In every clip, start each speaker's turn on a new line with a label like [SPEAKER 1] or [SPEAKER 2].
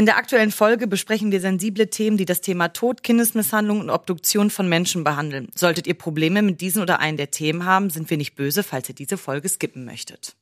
[SPEAKER 1] In der aktuellen Folge besprechen wir sensible Themen, die das Thema Tod, Kindesmisshandlung und Obduktion von Menschen behandeln. Solltet ihr Probleme mit diesen oder einen der Themen haben, sind wir nicht böse, falls ihr diese Folge skippen möchtet.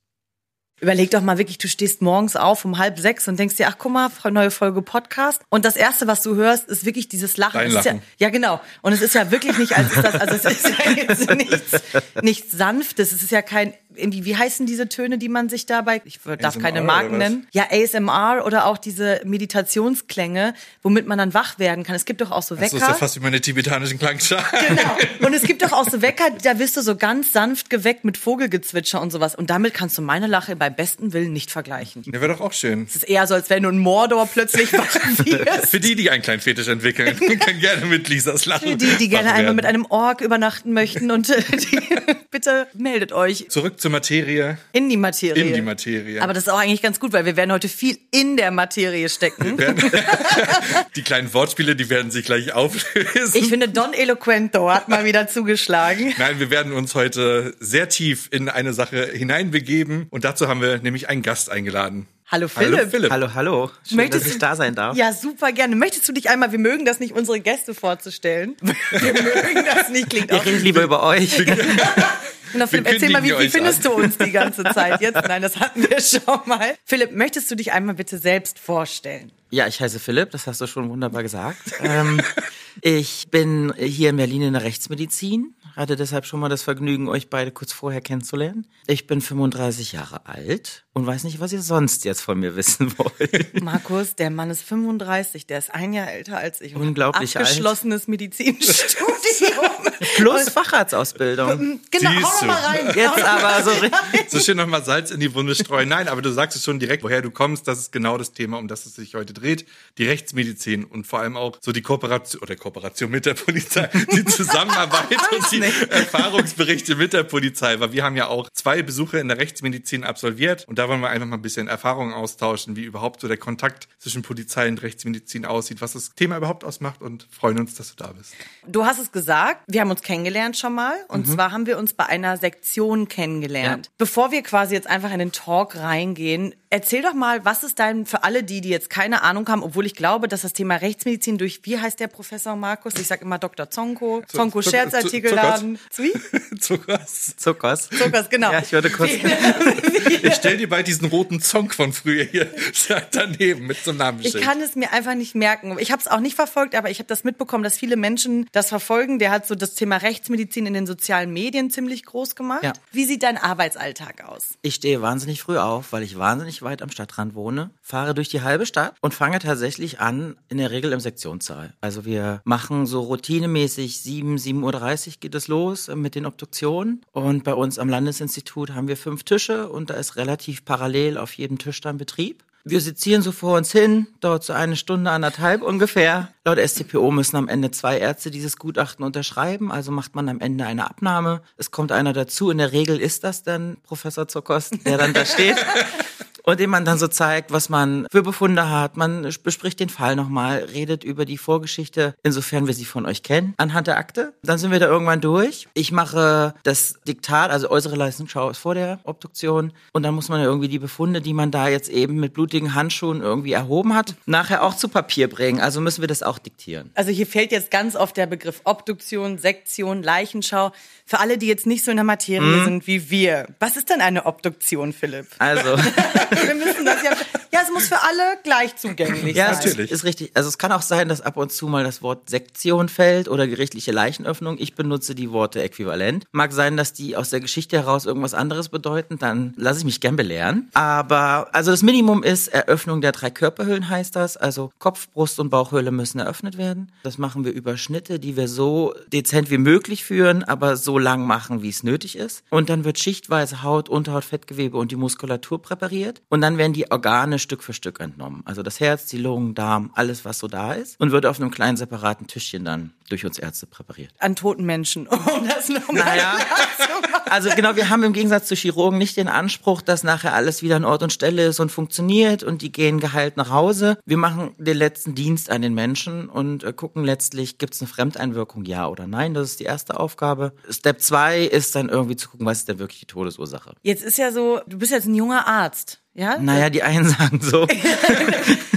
[SPEAKER 1] Überleg doch mal wirklich, du stehst morgens auf um halb sechs und denkst dir, ach guck mal, neue Folge Podcast. Und das erste, was du hörst, ist wirklich dieses Lachen.
[SPEAKER 2] Dein
[SPEAKER 1] ist Ja,
[SPEAKER 2] Lachen.
[SPEAKER 1] ja, genau. Und es ist ja wirklich nicht, als ist das, also es ist ja jetzt nichts, nichts Sanftes. Es ist ja kein, irgendwie, wie heißen diese Töne, die man sich dabei, ich darf
[SPEAKER 2] ASMR
[SPEAKER 1] keine Marken nennen. Ja, ASMR oder auch diese Meditationsklänge, womit man dann wach werden kann. Es gibt doch auch so
[SPEAKER 2] Das
[SPEAKER 1] Wecker.
[SPEAKER 2] ist ja fast wie meine tibetanischen Klangschalen.
[SPEAKER 1] Genau. Und es gibt doch auch so Wecker, da wirst du so ganz sanft geweckt mit Vogelgezwitscher und sowas. Und damit kannst du meine Lache beim besten Willen nicht vergleichen.
[SPEAKER 2] Ja, wäre doch auch schön.
[SPEAKER 1] Es ist eher so, als wenn du in Mordor plötzlich wirst.
[SPEAKER 2] Für die, die einen kleinen Fetisch entwickeln, können gerne mit Lisas Lachen.
[SPEAKER 1] Für die, die gerne einmal mit einem Ork übernachten möchten und äh, die, bitte meldet euch
[SPEAKER 2] Zurück zur Materie.
[SPEAKER 1] in die Materie.
[SPEAKER 2] In die Materie.
[SPEAKER 1] Aber das ist auch eigentlich ganz gut, weil wir werden heute viel in der Materie stecken.
[SPEAKER 2] Die kleinen Wortspiele, die werden sich gleich auflösen.
[SPEAKER 1] Ich finde, Don Eloquento hat mal wieder zugeschlagen.
[SPEAKER 2] Nein, wir werden uns heute sehr tief in eine Sache hineinbegeben und dazu haben wir nämlich einen Gast eingeladen.
[SPEAKER 1] Hallo Philipp.
[SPEAKER 2] Hallo Philipp.
[SPEAKER 3] Hallo, hallo. Schön,
[SPEAKER 1] Möchtest
[SPEAKER 3] dass ich
[SPEAKER 1] du-
[SPEAKER 3] da sein darf.
[SPEAKER 1] Ja, super gerne. Möchtest du dich einmal, wir mögen das nicht, unsere Gäste vorzustellen. Wir mögen das nicht, klingt auch.
[SPEAKER 3] reden lieber über euch.
[SPEAKER 1] Genau, Philipp, erzähl mal, wie, wie findest
[SPEAKER 2] an.
[SPEAKER 1] du uns die ganze Zeit jetzt? Nein, das hatten wir schon mal. Philipp, möchtest du dich einmal bitte selbst vorstellen?
[SPEAKER 3] Ja, ich heiße Philipp, das hast du schon wunderbar gesagt. ähm, ich bin hier in Berlin in der Rechtsmedizin, hatte deshalb schon mal das Vergnügen, euch beide kurz vorher kennenzulernen. Ich bin 35 Jahre alt und weiß nicht, was ihr sonst jetzt von mir wissen wollt.
[SPEAKER 1] Markus, der Mann ist 35, der ist ein Jahr älter als ich.
[SPEAKER 3] Unglaublich alt.
[SPEAKER 1] Abgeschlossenes Medizinstudium.
[SPEAKER 3] Plus Facharztausbildung.
[SPEAKER 1] Genau, hau
[SPEAKER 2] Siehst du.
[SPEAKER 1] mal rein.
[SPEAKER 3] Jetzt aber so richtig.
[SPEAKER 2] So schön nochmal Salz in die Wunde streuen. Nein, aber du sagst es schon direkt, woher du kommst. Das ist genau das Thema, um das es sich heute dreht. Die Rechtsmedizin und vor allem auch so die Kooperation oder Kooperation mit der Polizei, die Zusammenarbeit und die Erfahrungsberichte mit der Polizei. Weil wir haben ja auch zwei Besuche in der Rechtsmedizin absolviert und da wollen wir einfach mal ein bisschen Erfahrungen austauschen, wie überhaupt so der Kontakt zwischen Polizei und Rechtsmedizin aussieht, was das Thema überhaupt ausmacht und freuen uns, dass du da bist.
[SPEAKER 1] Du hast es gesagt, wir haben uns kennengelernt schon mal. Und zwar haben wir uns bei einer Sektion kennengelernt.
[SPEAKER 3] Ja.
[SPEAKER 1] Bevor wir quasi jetzt einfach in den Talk reingehen, erzähl doch mal, was ist dein, für alle die, die jetzt keine Ahnung haben, obwohl ich glaube, dass das Thema Rechtsmedizin durch, wie heißt der Professor Markus? Ich sag immer Dr. Zonko, Zonko Scherzartikelladen. Wie?
[SPEAKER 2] Zuckers.
[SPEAKER 3] Zuckers.
[SPEAKER 1] Zuckers, genau.
[SPEAKER 3] Ja, ich würde kurz.
[SPEAKER 2] Ich stell dir bei diesen roten Zonk von früher hier daneben mit so einem
[SPEAKER 1] Ich
[SPEAKER 2] Namensschild.
[SPEAKER 1] kann es mir einfach nicht merken. Ich habe es auch nicht verfolgt, aber ich habe das mitbekommen, dass viele Menschen das verfolgen. Der hat so das Thema Rechtsmedizin in den sozialen Medien ziemlich groß gemacht.
[SPEAKER 3] Ja.
[SPEAKER 1] Wie sieht dein Arbeitsalltag aus?
[SPEAKER 3] Ich stehe wahnsinnig früh auf, weil ich wahnsinnig weit am Stadtrand wohne, fahre durch die halbe Stadt und fange tatsächlich an, in der Regel im Sektionssaal. Also wir machen so routinemäßig 7, 7.30 Uhr geht es los äh, mit den Obduktionen. Und bei uns am Landesinstitut haben wir fünf Tische und da ist relativ parallel auf jedem Tisch dann Betrieb. Wir sezieren so vor uns hin, dauert so eine Stunde, anderthalb ungefähr. Laut StPO müssen am Ende zwei Ärzte dieses Gutachten unterschreiben, also macht man am Ende eine Abnahme. Es kommt einer dazu, in der Regel ist das dann Professor Zuckost, der dann da steht. Und dem man dann so zeigt, was man für Befunde hat. Man bespricht den Fall nochmal, redet über die Vorgeschichte, insofern wir sie von euch kennen, anhand der Akte. Dann sind wir da irgendwann durch. Ich mache das Diktat, also äußere Leistungsschau ist vor der Obduktion. Und dann muss man ja irgendwie die Befunde, die man da jetzt eben mit blutigen Handschuhen irgendwie erhoben hat, nachher auch zu Papier bringen. Also müssen wir das auch diktieren.
[SPEAKER 1] Also hier fällt jetzt ganz oft der Begriff Obduktion, Sektion, Leichenschau. Für alle, die jetzt nicht so in der Materie sind wie wir. Was ist denn eine Obduktion, Philipp?
[SPEAKER 3] Also.
[SPEAKER 1] Wir müssen das ja. Ja, es muss für alle gleich zugänglich
[SPEAKER 3] Ja,
[SPEAKER 1] sein.
[SPEAKER 3] es ist, ist richtig. Also es kann auch sein, dass ab und zu mal das Wort Sektion fällt oder gerichtliche Leichenöffnung. Ich benutze die Worte äquivalent. Mag sein, dass die aus der Geschichte heraus irgendwas anderes bedeuten, dann lasse ich mich gern belehren. Aber also das Minimum ist Eröffnung der drei Körperhöhlen heißt das. Also Kopf, Brust und Bauchhöhle müssen eröffnet werden. Das machen wir über Schnitte, die wir so dezent wie möglich führen, aber so lang machen, wie es nötig ist. Und dann wird schichtweise Haut, Unterhaut, Fettgewebe und die Muskulatur präpariert. Und dann werden die Organe Stück für Stück entnommen. Also das Herz, die Lungen, Darm, alles, was so da ist. Und wird auf einem kleinen separaten Tischchen dann durch uns Ärzte präpariert.
[SPEAKER 1] An toten Menschen. Um das nochmal
[SPEAKER 3] Naja. Also genau, wir haben im Gegensatz zu Chirurgen nicht den Anspruch, dass nachher alles wieder an Ort und Stelle ist und funktioniert und die gehen geheilt nach Hause. Wir machen den letzten Dienst an den Menschen und äh, gucken letztlich, gibt es eine Fremdeinwirkung, ja oder nein. Das ist die erste Aufgabe. Step zwei ist dann irgendwie zu gucken, was ist denn wirklich die Todesursache.
[SPEAKER 1] Jetzt ist ja so, du bist jetzt ein junger Arzt. Ja?
[SPEAKER 3] Naja, die einen sagen so.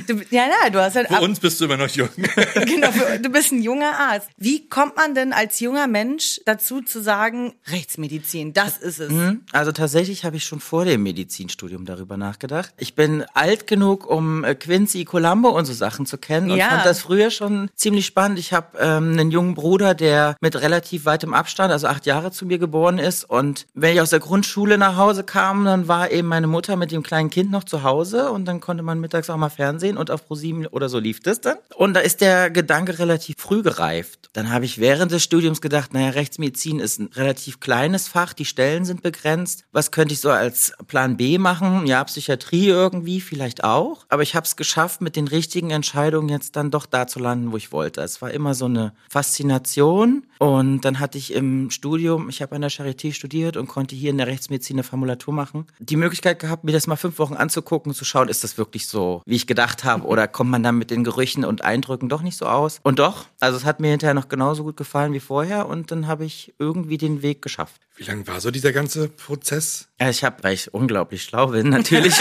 [SPEAKER 1] Du, ja, ja, du hast halt
[SPEAKER 2] Für uns bist du immer noch jung.
[SPEAKER 1] genau, für- du bist ein junger Arzt. Wie kommt man denn als junger Mensch dazu zu sagen, Rechtsmedizin, das ist es?
[SPEAKER 3] Also tatsächlich habe ich schon vor dem Medizinstudium darüber nachgedacht. Ich bin alt genug, um äh, Quincy, Columbo und so Sachen zu kennen und
[SPEAKER 1] Ja.
[SPEAKER 3] fand das früher schon ziemlich spannend. Ich habe ähm, einen jungen Bruder, der mit relativ weitem Abstand, also acht Jahre zu mir geboren ist. Und wenn ich aus der Grundschule nach Hause kam, dann war eben meine Mutter mit dem kleinen Kind noch zu Hause und dann konnte man mittags auch mal Fernsehen und auf ProSieben oder so lief das dann. Und da ist der Gedanke relativ früh gereift. Dann habe ich während des Studiums gedacht, naja, Rechtsmedizin ist ein relativ kleines Fach, die Stellen sind begrenzt. Was könnte ich so als Plan B machen? Ja, Psychiatrie irgendwie, vielleicht auch. Aber ich habe es geschafft, mit den richtigen Entscheidungen jetzt dann doch da zu landen, wo ich wollte. Es war immer so eine Faszination. Und dann hatte ich im Studium, ich habe an der Charité studiert und konnte hier in der Rechtsmedizin eine Formulatur machen, die Möglichkeit gehabt, mir das mal fünf Wochen anzugucken zu schauen, ist das wirklich so, wie ich gedacht habe, oder kommt man dann mit den Gerüchen und Eindrücken doch nicht so aus? Und doch, also es hat mir hinterher noch genauso gut gefallen wie vorher und dann habe ich irgendwie den Weg geschafft.
[SPEAKER 2] Wie lang war so dieser ganze Prozess?
[SPEAKER 3] Ja, ich habe, weil ich unglaublich schlau bin, natürlich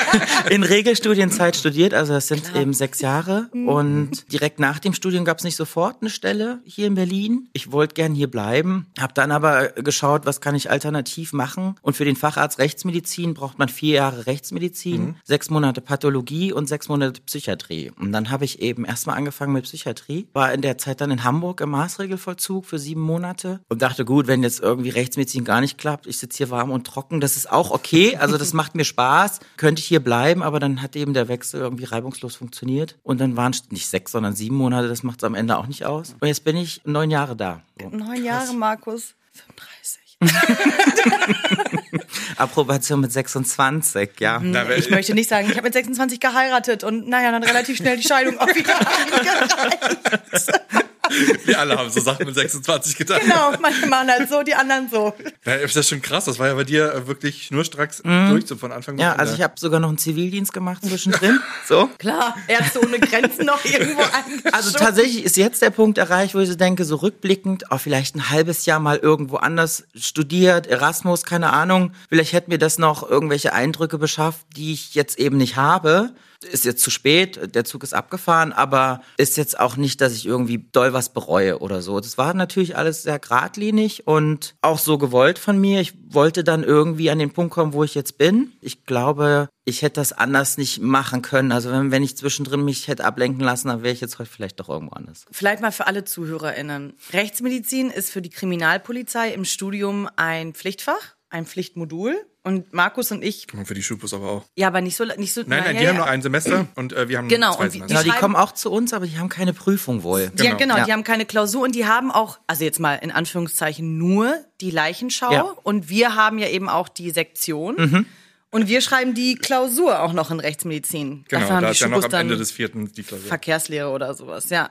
[SPEAKER 3] in Regelstudienzeit studiert. Also das sind eben sechs Jahre. Und direkt nach dem Studium gab es nicht sofort eine Stelle hier in Berlin. Ich wollte gern hier bleiben, habe dann aber geschaut, was kann ich alternativ machen. Und für den Facharzt Rechtsmedizin braucht man vier Jahre Rechtsmedizin, sechs Monate Pathologie und sechs Monate Psychiatrie. Und dann habe ich eben erstmal angefangen mit Psychiatrie, war in der Zeit dann in Hamburg im Maßregelvollzug für sieben Monate und dachte, gut, wenn jetzt irgendwie Rechtsmedizin gar nicht klappt, ich sitze hier warm und trocken, das ist auch okay. Also das macht mir Spaß, könnte ich hier bleiben, aber dann hat eben der Wechsel irgendwie reibungslos funktioniert. Und dann waren es nicht sechs, sondern sieben Monate, das macht es am Ende auch nicht aus. Und jetzt bin ich neun Jahre da. So.
[SPEAKER 1] Neun Jahre, Markus. 35.
[SPEAKER 3] Approbation mit 26, ja.
[SPEAKER 2] Wer-
[SPEAKER 1] Ich möchte nicht sagen, ich habe mit 26 geheiratet und naja, dann relativ schnell die Scheidung auch wieder eingereicht.
[SPEAKER 2] Wir alle haben so Sachen mit 26 getan.
[SPEAKER 1] Genau, manche machen halt so, die anderen so.
[SPEAKER 2] Ja, ist das schon krass. Das war ja bei dir äh, wirklich schnurstracks durch, so von Anfang bis
[SPEAKER 3] Ja, also ich habe sogar noch einen Zivildienst gemacht zwischendrin. So.
[SPEAKER 1] Klar, Ärzte ohne Grenzen noch irgendwo eingeschoben.
[SPEAKER 3] Also tatsächlich ist jetzt der Punkt erreicht, wo ich so denke, so rückblickend, auch vielleicht ein halbes Jahr mal irgendwo anders studiert, Erasmus, keine Ahnung. Vielleicht hätte mir das noch irgendwelche Eindrücke beschafft, die ich jetzt eben nicht habe. Ist jetzt zu spät, der Zug ist abgefahren, aber ist jetzt auch nicht, dass ich irgendwie doll was bereue oder so. Das war natürlich alles sehr geradlinig und auch so gewollt von mir. Ich wollte dann irgendwie an den Punkt kommen, wo ich jetzt bin. Ich glaube, ich hätte das anders nicht machen können. Also wenn, wenn ich zwischendrin mich hätte ablenken lassen, dann wäre ich jetzt heute vielleicht doch irgendwo anders.
[SPEAKER 1] Vielleicht mal für alle ZuhörerInnen. Rechtsmedizin ist für die Kriminalpolizei im Studium ein Pflichtfach, ein Pflichtmodul. Und Markus und ich,
[SPEAKER 2] Und für die Schulbus aber auch.
[SPEAKER 1] ja, aber nicht so, nicht so.
[SPEAKER 2] Nein, nein,
[SPEAKER 1] ja,
[SPEAKER 2] die
[SPEAKER 1] ja.
[SPEAKER 2] haben nur ein Semester und äh, wir haben
[SPEAKER 1] Genau,
[SPEAKER 2] zwei
[SPEAKER 1] und die-
[SPEAKER 2] Semester.
[SPEAKER 3] Ja, die kommen auch zu uns, aber die haben keine Prüfung wohl.
[SPEAKER 1] Die,
[SPEAKER 2] Genau.
[SPEAKER 1] genau,
[SPEAKER 3] Ja.
[SPEAKER 1] die haben keine Klausur und die haben auch, also jetzt mal in Anführungszeichen nur die Leichenschau
[SPEAKER 3] Ja.
[SPEAKER 1] und wir haben ja eben auch die Sektion. Und wir schreiben die Klausur auch noch in Rechtsmedizin.
[SPEAKER 2] Genau,
[SPEAKER 1] Dafür haben
[SPEAKER 2] da
[SPEAKER 1] die
[SPEAKER 2] ist ja noch
[SPEAKER 1] Schubus
[SPEAKER 2] am Ende des vierten die Klausur.
[SPEAKER 1] Verkehrslehre oder sowas, ja.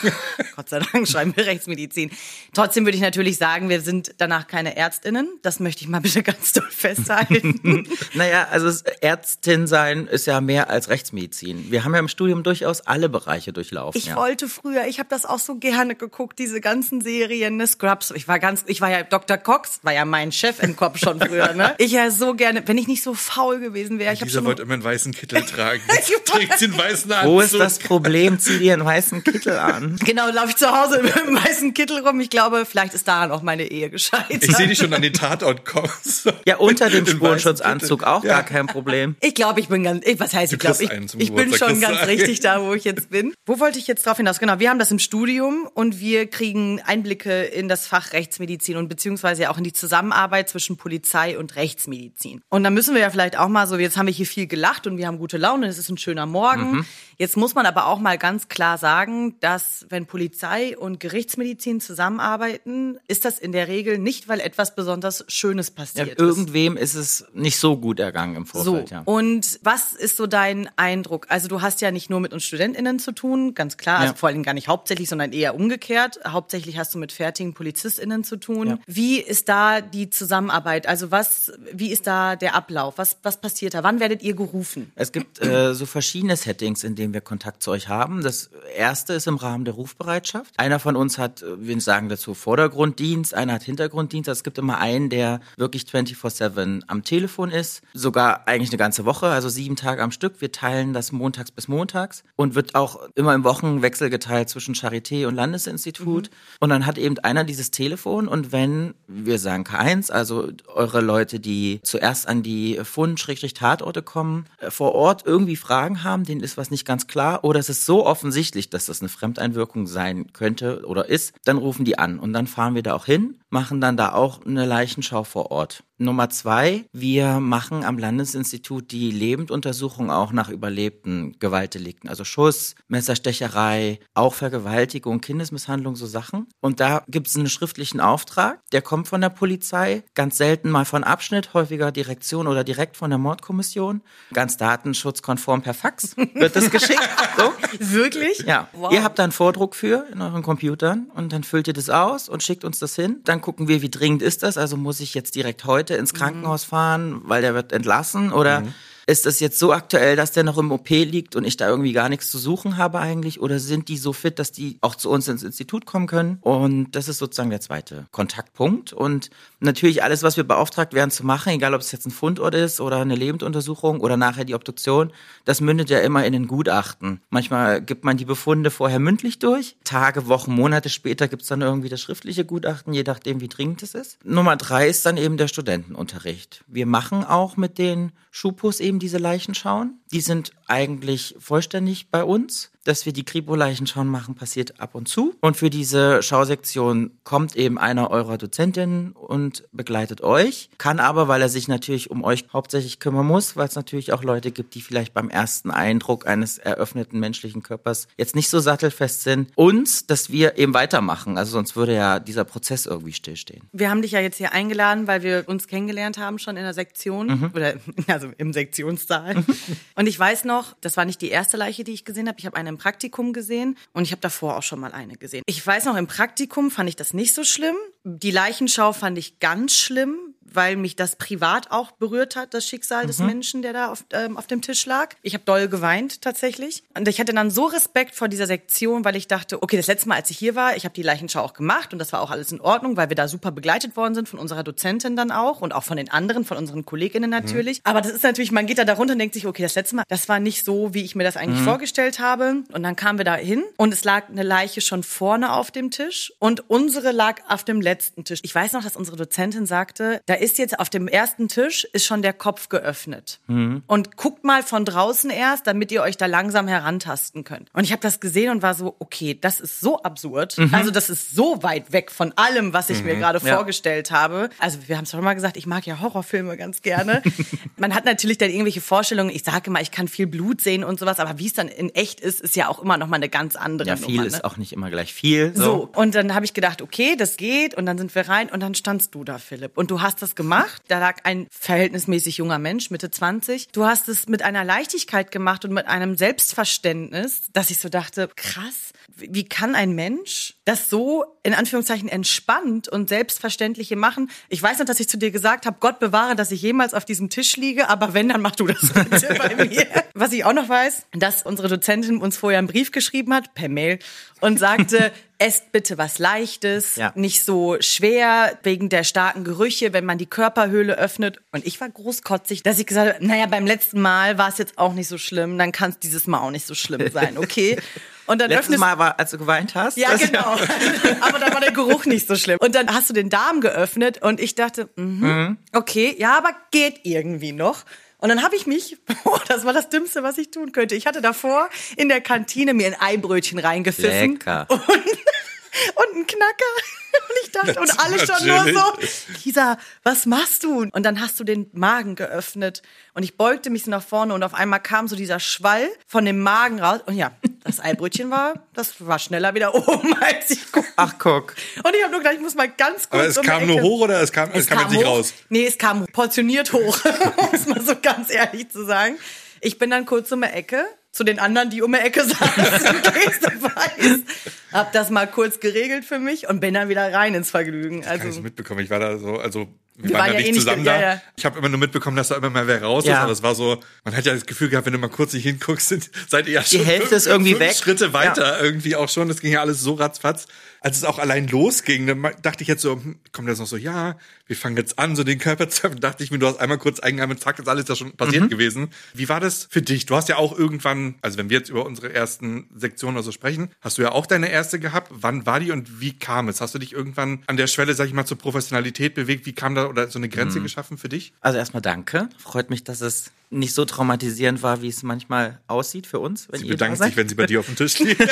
[SPEAKER 1] Gott sei Dank schreiben wir Rechtsmedizin. Trotzdem würde ich natürlich sagen, wir sind danach keine ÄrztInnen. Das möchte ich mal bitte ganz doll festhalten.
[SPEAKER 3] Naja, also Ärztin sein ist ja mehr als Rechtsmedizin. Wir haben ja im Studium durchaus alle Bereiche durchlaufen.
[SPEAKER 1] Ich
[SPEAKER 3] ja.
[SPEAKER 1] wollte früher, ich habe das auch so gerne geguckt, diese ganzen Serien, ne, Scrubs. Ich war ganz, ich war ja Dr. Cox, war ja mein Chef im Kopf schon früher, ne? Ich ja so gerne, wenn ich nicht so faul gewesen wäre, ich habe
[SPEAKER 2] Dieser wollte immer einen weißen Kittel tragen. Jetzt trägt einen weißen Anzug.
[SPEAKER 3] Wo ist das Problem? Zieh dir einen weißen Kittel an.
[SPEAKER 1] Genau, laufe ich zu Hause mit einem weißen Kittel rum. Ich glaube, vielleicht ist daran auch meine Ehe gescheitert.
[SPEAKER 2] Ich sehe dich schon an den Tatort kommen. So.
[SPEAKER 3] Ja, unter dem Spurenschutzanzug auch
[SPEAKER 2] Ja.
[SPEAKER 3] gar kein Problem.
[SPEAKER 1] Ich glaube, ich bin ganz, ich- was heißt,
[SPEAKER 2] Du
[SPEAKER 1] ich glaube, ich, ich bin schon ganz
[SPEAKER 2] einen.
[SPEAKER 1] richtig da, wo ich jetzt bin. Wo wollte ich jetzt drauf hinaus? Genau, wir haben das im Studium und wir kriegen Einblicke in das Fach Rechtsmedizin und beziehungsweise auch in die Zusammenarbeit zwischen Polizei und Rechtsmedizin. Und da müssen wir ja vielleicht auch mal so, jetzt haben wir hier viel gelacht und wir haben gute Laune, es ist ein schöner Morgen. Jetzt muss man aber auch mal ganz klar sagen, dass wenn Polizei und Gerichtsmedizin zusammenarbeiten, ist das in der Regel nicht, weil etwas besonders Schönes
[SPEAKER 3] Ja,
[SPEAKER 1] passiert ist.
[SPEAKER 3] irgendwem ist es nicht so gut ergangen im
[SPEAKER 1] So,
[SPEAKER 3] Vorfeld. Ja.
[SPEAKER 1] und was ist so dein Eindruck? Also du hast ja nicht nur mit uns StudentInnen zu tun, ganz klar, also
[SPEAKER 3] Ja.
[SPEAKER 1] vor allem gar nicht hauptsächlich, sondern eher umgekehrt. Hauptsächlich hast du mit fertigen PolizistInnen zu tun.
[SPEAKER 3] Ja.
[SPEAKER 1] Wie ist da die Zusammenarbeit? Also was, wie ist da der Ablauf? Ablauf? Was, was passiert da? Wann werdet ihr gerufen?
[SPEAKER 3] Es gibt äh, so verschiedene Settings, in denen wir Kontakt zu euch haben. Das erste ist im Rahmen der Rufbereitschaft. Einer von uns hat, äh, wir sagen dazu Vordergrunddienst, einer hat Hintergrunddienst. Es gibt immer einen, der wirklich 24-7 am Telefon ist. Sogar eigentlich eine ganze Woche, also sieben Tage am Stück. Wir teilen das montags bis montags und wird auch immer im Wochenwechsel geteilt zwischen Charité und Landesinstitut. Mhm. Und dann hat eben einer dieses Telefon und wenn, wir sagen K1, also eure Leute, die zuerst an die Fund-Tatorte kommen, äh, vor Ort irgendwie Fragen haben, denen ist was nicht ganz klar oder es ist so offensichtlich, dass das eine Fremdeinwirkung sein könnte oder ist, dann rufen die an und dann fahren wir da auch hin, machen dann da auch eine Leichenschau vor Ort. Nummer zwei, wir machen am Landesinstitut die Lebenduntersuchung auch nach überlebten Gewaltdelikten, also Schuss, Messerstecherei, auch Vergewaltigung, Kindesmisshandlung, so Sachen. Und da gibt es einen schriftlichen Auftrag, der kommt von der Polizei, ganz selten mal von Abschnitt, häufiger Direktion oder direkt von der Mordkommission. Ganz datenschutzkonform per Fax wird das geschickt. So.
[SPEAKER 1] Wirklich?
[SPEAKER 3] Ja. Wow. Ihr habt da einen Vordruck für in euren Computern und dann füllt ihr das aus und schickt uns das hin. Dann gucken wir, wie dringend ist das. Also muss ich jetzt direkt heute heute ins Krankenhaus fahren, weil der wird entlassen oder mhm ist das jetzt so aktuell, dass der noch im OP liegt und ich da irgendwie gar nichts zu suchen habe eigentlich? Oder sind die so fit, dass die auch zu uns ins Institut kommen können? Und das ist sozusagen der zweite Kontaktpunkt. Und natürlich alles, was wir beauftragt werden zu machen, egal ob es jetzt ein Fundort ist oder eine Lebenduntersuchung oder nachher die Obduktion, das mündet ja immer in den Gutachten. Manchmal gibt man die Befunde vorher mündlich durch. Tage, Wochen, Monate später gibt's dann irgendwie das schriftliche Gutachten, je nachdem, wie dringend es ist. Nummer drei ist dann eben der Studentenunterricht. Wir machen auch mit den Schupos eben diese Leichenschauen. Die sind eigentlich vollständig bei uns dass wir die Kripo-Leichenschauen machen, passiert ab und zu. Und für diese Schausektion kommt eben einer eurer Dozentinnen und begleitet euch. Kann aber, weil er sich natürlich um euch hauptsächlich kümmern muss, weil es natürlich auch Leute gibt, die vielleicht beim ersten Eindruck eines eröffneten menschlichen Körpers jetzt nicht so sattelfest sind, uns, dass wir eben weitermachen. Also sonst würde ja dieser Prozess irgendwie stillstehen.
[SPEAKER 1] Wir haben dich ja jetzt hier eingeladen, weil wir uns kennengelernt haben schon in der Sektion mhm. oder also im Sektionssaal. und ich weiß noch, das war nicht die erste Leiche, die ich gesehen habe. Ich habe eine im Praktikum gesehen und ich habe davor auch schon mal eine gesehen. Ich weiß noch, im Praktikum fand ich das nicht so schlimm. Die Leichenschau fand ich ganz schlimm weil mich das privat auch berührt hat, das Schicksal mhm. des Menschen, der da auf, ähm, auf dem Tisch lag. Ich habe doll geweint tatsächlich. Und ich hatte dann so Respekt vor dieser Sektion, weil ich dachte, okay, das letzte Mal, als ich hier war, ich habe die Leichenschau auch gemacht und das war auch alles in Ordnung, weil wir da super begleitet worden sind von unserer Dozentin dann auch und auch von den anderen, von unseren Kolleginnen natürlich. Mhm. Aber das ist natürlich, man geht da darunter und denkt sich, okay, das letzte Mal, das war nicht so, wie ich mir das eigentlich mhm. vorgestellt habe. Und dann kamen wir da hin und es lag eine Leiche schon vorne auf dem Tisch und unsere lag auf dem letzten Tisch. Ich weiß noch, dass unsere Dozentin sagte, da ist jetzt auf dem ersten Tisch ist schon der Kopf geöffnet. Mhm. Und guckt mal von draußen erst, damit ihr euch da langsam herantasten könnt. Und ich habe das gesehen und war so, okay, das ist so absurd. Mhm. Also das ist so weit weg von allem, was ich mhm. mir gerade ja. vorgestellt habe. Also wir haben es schon mal gesagt, ich mag ja Horrorfilme ganz gerne. Man hat natürlich dann irgendwelche Vorstellungen. Ich sage immer, ich kann viel Blut sehen und sowas, aber wie es dann in echt ist, ist ja auch immer noch mal eine ganz andere
[SPEAKER 3] Ja, viel
[SPEAKER 1] Nummer,
[SPEAKER 3] ne? ist auch nicht immer gleich viel.
[SPEAKER 1] So, so und dann habe ich gedacht, okay, das geht und dann sind wir rein und dann standst du da, Philipp. Und du hast das gemacht gemacht. Da lag ein verhältnismäßig junger Mensch, Mitte 20. Du hast es mit einer Leichtigkeit gemacht und mit einem Selbstverständnis, dass ich so dachte, krass, wie kann ein Mensch das so in Anführungszeichen entspannt und selbstverständliche machen? Ich weiß noch, dass ich zu dir gesagt habe, Gott bewahre, dass ich jemals auf diesem Tisch liege, aber wenn, dann mach du das bitte bei mir. Was ich auch noch weiß, dass unsere Dozentin uns vorher einen Brief geschrieben hat, per Mail, und sagte, esst bitte was Leichtes, ja. nicht so schwer wegen der starken Gerüche, wenn man die Körperhöhle öffnet. Und ich war großkotzig, dass ich gesagt habe, naja, beim letzten Mal war es jetzt auch nicht so schlimm, dann kann es dieses Mal auch nicht so schlimm sein, okay?
[SPEAKER 3] Und dann Letztes Mal war, als du geweint hast.
[SPEAKER 1] Ja, genau. Aber da war der Geruch nicht so schlimm. Und dann hast du den Darm geöffnet und ich dachte, mh, mhm. okay, ja, aber geht irgendwie noch. Und dann habe ich mich, oh, das war das Dümmste, was ich tun könnte. Ich hatte davor in der Kantine mir ein Eibrötchen reingepfiffen.
[SPEAKER 3] Lecker.
[SPEAKER 1] Und, und ein Knacker. Und ich dachte, und alle schon nur so, Lisa, was machst du? Und dann hast du den Magen geöffnet. Und ich beugte mich so nach vorne und auf einmal kam so dieser Schwall von dem Magen raus. Und ja, das Eibrötchen war, das war schneller wieder oben als ich guck.
[SPEAKER 3] Ach, guck.
[SPEAKER 1] Und ich habe nur gedacht, ich muss mal ganz kurz.
[SPEAKER 2] Aber es um kam nur hoch oder es kam, es, es kam, kam jetzt nicht raus?
[SPEAKER 1] Nee, es kam portioniert hoch, um es mal so ganz ehrlich zu sagen. Ich bin dann kurz um die Ecke zu den anderen, die um die Ecke saßen, du weißt. Hab das mal kurz geregelt für mich und bin dann wieder rein ins Vergnügen.
[SPEAKER 2] Also, ich ich mitbekommen. Ich war da so, also wir, waren,
[SPEAKER 1] waren
[SPEAKER 2] ja
[SPEAKER 1] ja
[SPEAKER 2] nicht
[SPEAKER 1] eh nicht-
[SPEAKER 2] zusammen
[SPEAKER 1] ja,
[SPEAKER 2] da.
[SPEAKER 1] ja.
[SPEAKER 2] Ich habe immer nur mitbekommen, dass da immer mal wer raus ist,
[SPEAKER 3] Ja.
[SPEAKER 2] aber es war so, man hat ja das Gefühl gehabt, wenn du mal kurz nicht hinguckst, sind, seid ihr ja schon
[SPEAKER 3] Hälfte
[SPEAKER 2] fünf,
[SPEAKER 3] ist irgendwie
[SPEAKER 2] fünf
[SPEAKER 3] weg.
[SPEAKER 2] Schritte weiter irgendwie auch schon. Das ging ja alles so ratzfatz. Als es auch allein losging, dann dachte ich jetzt so, hm, kommt das noch so, ja, wir fangen jetzt an, so den Körper zu öffnen. dachte ich mir, du hast einmal kurz eingegangen, zack, ist alles ja schon passiert
[SPEAKER 3] Mhm.
[SPEAKER 2] gewesen. Wie war das für dich? Du hast ja auch irgendwann, also wenn wir jetzt über unsere ersten Sektionen oder so sprechen, hast du ja auch deine erste gehabt. Wann war die und wie kam es? Hast du dich irgendwann an der Schwelle, sag ich mal, zur Professionalität bewegt? Wie kam da oder so eine
[SPEAKER 3] Mhm.
[SPEAKER 2] Grenze geschaffen für dich?
[SPEAKER 3] Also erstmal danke. Freut mich, dass es nicht so traumatisierend war, wie es manchmal aussieht für uns. Wenn
[SPEAKER 2] Sie bedankt sich, wenn sie bei dir auf dem Tisch liegt.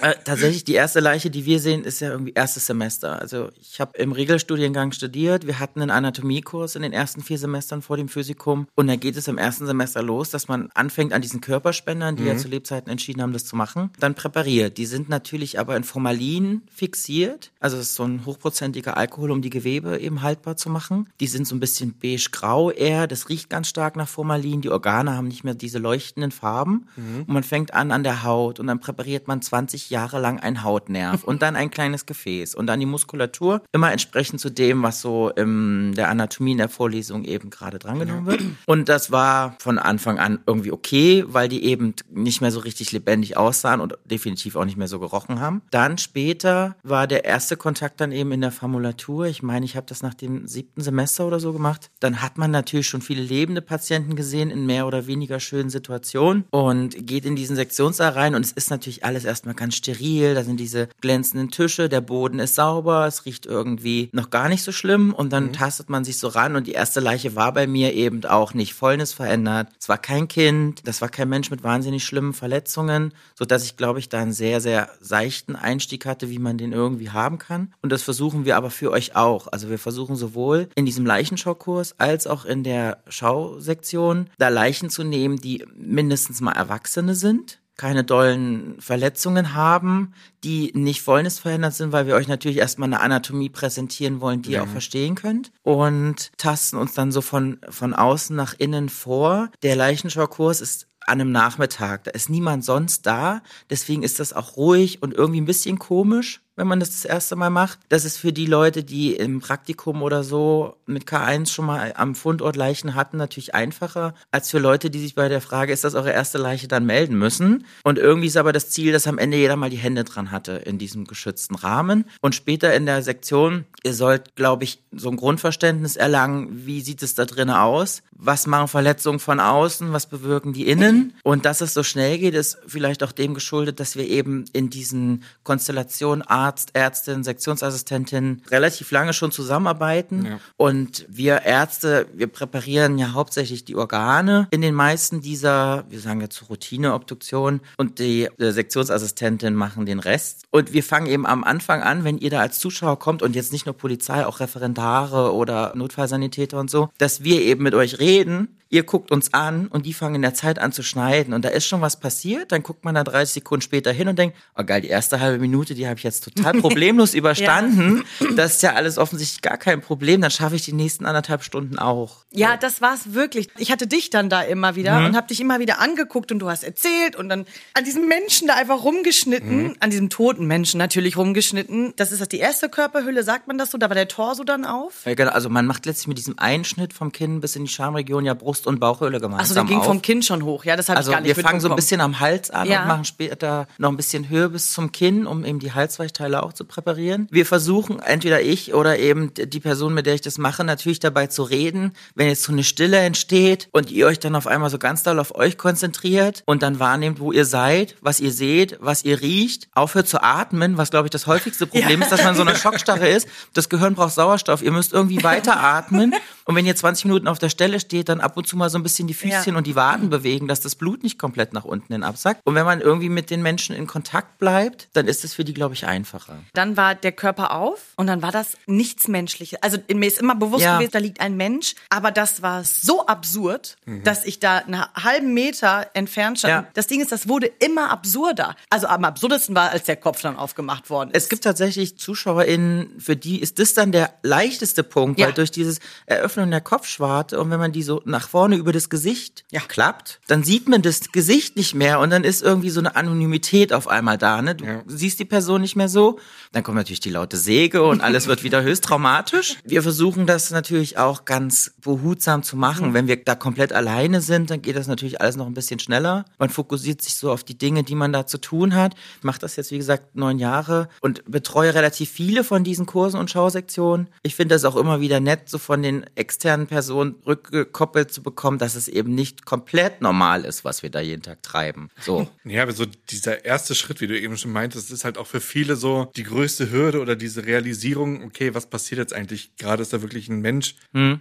[SPEAKER 3] Äh, tatsächlich, die erste Leiche, die wir sehen, ist ja irgendwie erstes Semester. Also ich habe im Regelstudiengang studiert. Wir hatten einen Anatomiekurs in den ersten vier Semestern vor dem Physikum. Und da geht es im ersten Semester los, dass man anfängt an diesen Körperspendern, die ja zu Lebzeiten entschieden haben, das zu machen, dann präpariert. Die sind natürlich aber in Formalin fixiert. Also es ist so ein hochprozentiger Alkohol, um die Gewebe eben haltbar zu machen. Die sind so ein bisschen beige-grau eher. Das riecht ganz stark nach Formalin. Die Organe haben nicht mehr diese leuchtenden Farben. Und man fängt an an der Haut und dann präpariert man 20 Jahre lang einen Hautnerv und dann ein kleines Gefäß und dann die Muskulatur. Immer entsprechend zu dem, was so in der Anatomie in der Vorlesung eben gerade drangenommen wird. Und das war von Anfang an irgendwie okay, weil die eben nicht mehr so richtig lebendig aussahen und definitiv auch nicht mehr so gerochen haben. Dann später war der erste Kontakt dann eben in der Formulatur. Ich meine, ich habe das nach dem siebten Semester oder so gemacht. Dann hat man natürlich schon viele lebende Patienten gesehen in mehr oder weniger schönen Situationen und geht in diesen Sektionssaal rein und es ist natürlich alles erstmal ganz steril. Da sind diese glänzenden Tische, der Boden ist sauber, es riecht irgendwie noch gar nicht so schlimm und dann tastet man sich so ran und die erste Leiche war bei mir eben auch nicht Fäulnis verändert. Es war kein Kind, das war kein Mensch mit wahnsinnig schlimmen Verletzungen, so dass ich glaube ich da einen sehr sehr seichten Einstieg hatte, wie man den irgendwie haben kann und das versuchen wir aber für euch auch. Also wir versuchen sowohl in diesem Leichenschaukurs als auch in der Schausektion da Leichen zu nehmen, die mindestens mal Erwachsene sind keine dollen Verletzungen haben, die nicht fäulnisverhindert sind, weil wir euch natürlich erstmal eine Anatomie präsentieren wollen, die ihr auch verstehen könnt. Und tasten uns dann so von, von außen nach innen vor. Der Leichenschaukurs ist an einem Nachmittag, da ist niemand sonst da, deswegen ist das auch ruhig und irgendwie ein bisschen komisch, wenn man das das erste Mal macht. Das ist für die Leute, die im Praktikum oder so mit K1 schon mal am Fundort Leichen hatten, natürlich einfacher, als für Leute, die sich bei der Frage, ist das eure erste Leiche, dann melden müssen. Und irgendwie ist aber das Ziel, dass am Ende jeder mal die Hände dran hatte in diesem geschützten Rahmen. Und später in der Sektion, ihr sollt, glaube ich, so ein Grundverständnis erlangen, wie sieht es da drinnen aus? Was machen Verletzungen von außen? Was bewirken die innen? Und dass es so schnell geht, ist vielleicht auch dem geschuldet, dass wir eben in diesen Konstellationen Arzt, Ärztin, Sektionsassistentin relativ lange schon zusammenarbeiten.
[SPEAKER 2] Ja.
[SPEAKER 3] Und wir Ärzte, wir präparieren ja hauptsächlich die Organe in den meisten dieser, wir sagen jetzt Routineobduktionen und die äh, Sektionsassistentin machen den Rest. Und wir fangen eben am Anfang an, wenn ihr da als Zuschauer kommt und jetzt nicht nur Polizei, auch Referendare oder Notfallsanitäter und so, dass wir eben mit euch reden. Ihr guckt uns an und die fangen in der Zeit an zu schneiden und da ist schon was passiert, dann guckt man da 30 Sekunden später hin und denkt, oh geil, die erste halbe Minute, die habe ich jetzt total problemlos überstanden. Das ist ja alles offensichtlich gar kein Problem, dann schaffe ich die nächsten anderthalb Stunden auch.
[SPEAKER 1] Ja, das war's wirklich. Ich hatte dich dann da immer wieder und habe dich immer wieder angeguckt und du hast erzählt und dann an diesem Menschen da einfach rumgeschnitten, an diesem toten Menschen natürlich rumgeschnitten. Das ist das die erste Körperhülle, sagt man das so? Da war der Torso dann auf.
[SPEAKER 3] Ja, genau, also man macht letztlich mit diesem Einschnitt vom Kinn bis in die Schamregion ja Brust und Bauchhöhle gemeinsam
[SPEAKER 1] Achso, der ging
[SPEAKER 3] auf.
[SPEAKER 1] vom Kinn schon hoch. Ja, das habe
[SPEAKER 3] Also
[SPEAKER 1] ich gar nicht
[SPEAKER 3] wir fangen so ein bisschen am Hals an
[SPEAKER 1] Ja.
[SPEAKER 3] und machen später noch ein bisschen Höhe bis zum Kinn, um eben die Halsweichteile auch zu präparieren. Wir versuchen, entweder ich oder eben die Person, mit der ich das mache, natürlich dabei zu reden, wenn jetzt so eine Stille entsteht und ihr euch dann auf einmal so ganz doll auf euch konzentriert und dann wahrnehmt, wo ihr seid, was ihr seht, was ihr riecht, aufhört zu atmen, was glaube ich das häufigste Problem ist, dass man so einer Schockstarre ist. Das Gehirn braucht Sauerstoff, ihr müsst irgendwie weiter atmen und wenn ihr 20 Minuten auf der Stelle steht, dann ab und zu mal so ein bisschen die Füßchen
[SPEAKER 1] Ja.
[SPEAKER 3] und die Waden bewegen, dass das Blut nicht komplett nach unten hin absackt. Und wenn man irgendwie mit den Menschen in Kontakt bleibt, dann ist es für die, glaube ich, einfacher.
[SPEAKER 1] Dann war der Körper auf und dann war das nichts Menschliches. Also mir ist immer bewusst
[SPEAKER 3] Ja.
[SPEAKER 1] gewesen, da liegt ein Mensch, aber das war so absurd, dass ich da einen halben Meter entfernt stand.
[SPEAKER 3] Ja.
[SPEAKER 1] Das Ding ist, das wurde immer absurder. Also am absurdesten war, als der Kopf dann aufgemacht worden ist.
[SPEAKER 3] Es gibt tatsächlich ZuschauerInnen, für die ist das dann der leichteste Punkt,
[SPEAKER 1] Ja.
[SPEAKER 3] weil durch dieses Eröffnen der Kopfschwarte und wenn man die so nach vorne über das Gesicht
[SPEAKER 1] Ja.
[SPEAKER 3] klappt, dann sieht man das Gesicht nicht mehr und dann ist irgendwie so eine Anonymität auf einmal da. Ne? Du
[SPEAKER 2] Ja.
[SPEAKER 3] siehst die Person nicht mehr so. Dann kommt natürlich die laute Säge und alles wird wieder höchst traumatisch. Wir versuchen das natürlich auch ganz behutsam zu machen. Wenn wir da komplett alleine sind, dann geht das natürlich alles noch ein bisschen schneller. Man fokussiert sich so auf die Dinge, die man da zu tun hat. Ich mache das jetzt, wie gesagt, neun Jahre und betreue relativ viele von diesen Kursen und Schausektionen. Ich finde das auch immer wieder nett, so von den externen Personen rückgekoppelt zu bekommen, dass es eben nicht komplett normal ist, was wir da jeden Tag treiben. So.
[SPEAKER 2] Ja, aber so dieser erste Schritt, wie du eben schon meintest, ist halt auch für viele so die größte Hürde oder diese Realisierung, okay, was passiert jetzt eigentlich? Gerade ist da wirklich ein Mensch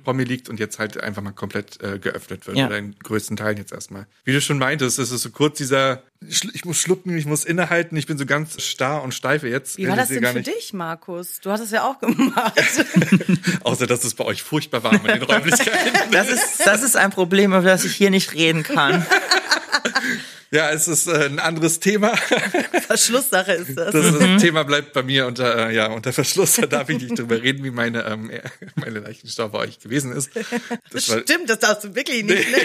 [SPEAKER 2] vor mir liegt und jetzt halt einfach mal komplett äh, geöffnet wird
[SPEAKER 3] Ja.
[SPEAKER 2] oder in größten Teilen jetzt erstmal. Wie du schon meintest, ist es so kurz dieser, ich muss schlucken, ich muss innehalten, ich bin so ganz starr und steife jetzt.
[SPEAKER 1] Wie war das
[SPEAKER 2] realisiere
[SPEAKER 1] denn
[SPEAKER 2] gar
[SPEAKER 1] für
[SPEAKER 2] nicht,
[SPEAKER 1] dich, Markus? Du hast es ja auch gemacht.
[SPEAKER 2] Außer, dass es bei euch furchtbar warm in den Räumlichkeiten.
[SPEAKER 3] Das ist, das ist ein Problem, über das ich hier nicht reden kann.
[SPEAKER 2] Ja, es ist äh, ein anderes Thema.
[SPEAKER 1] Verschlusssache ist das.
[SPEAKER 2] Das, das Thema bleibt bei mir unter, äh, ja, unter Verschluss. Da darf ich nicht drüber reden, wie meine, ähm, meine Leichenstau bei euch gewesen ist. Das war,
[SPEAKER 1] Stimmt, das darfst du wirklich nicht. Ne?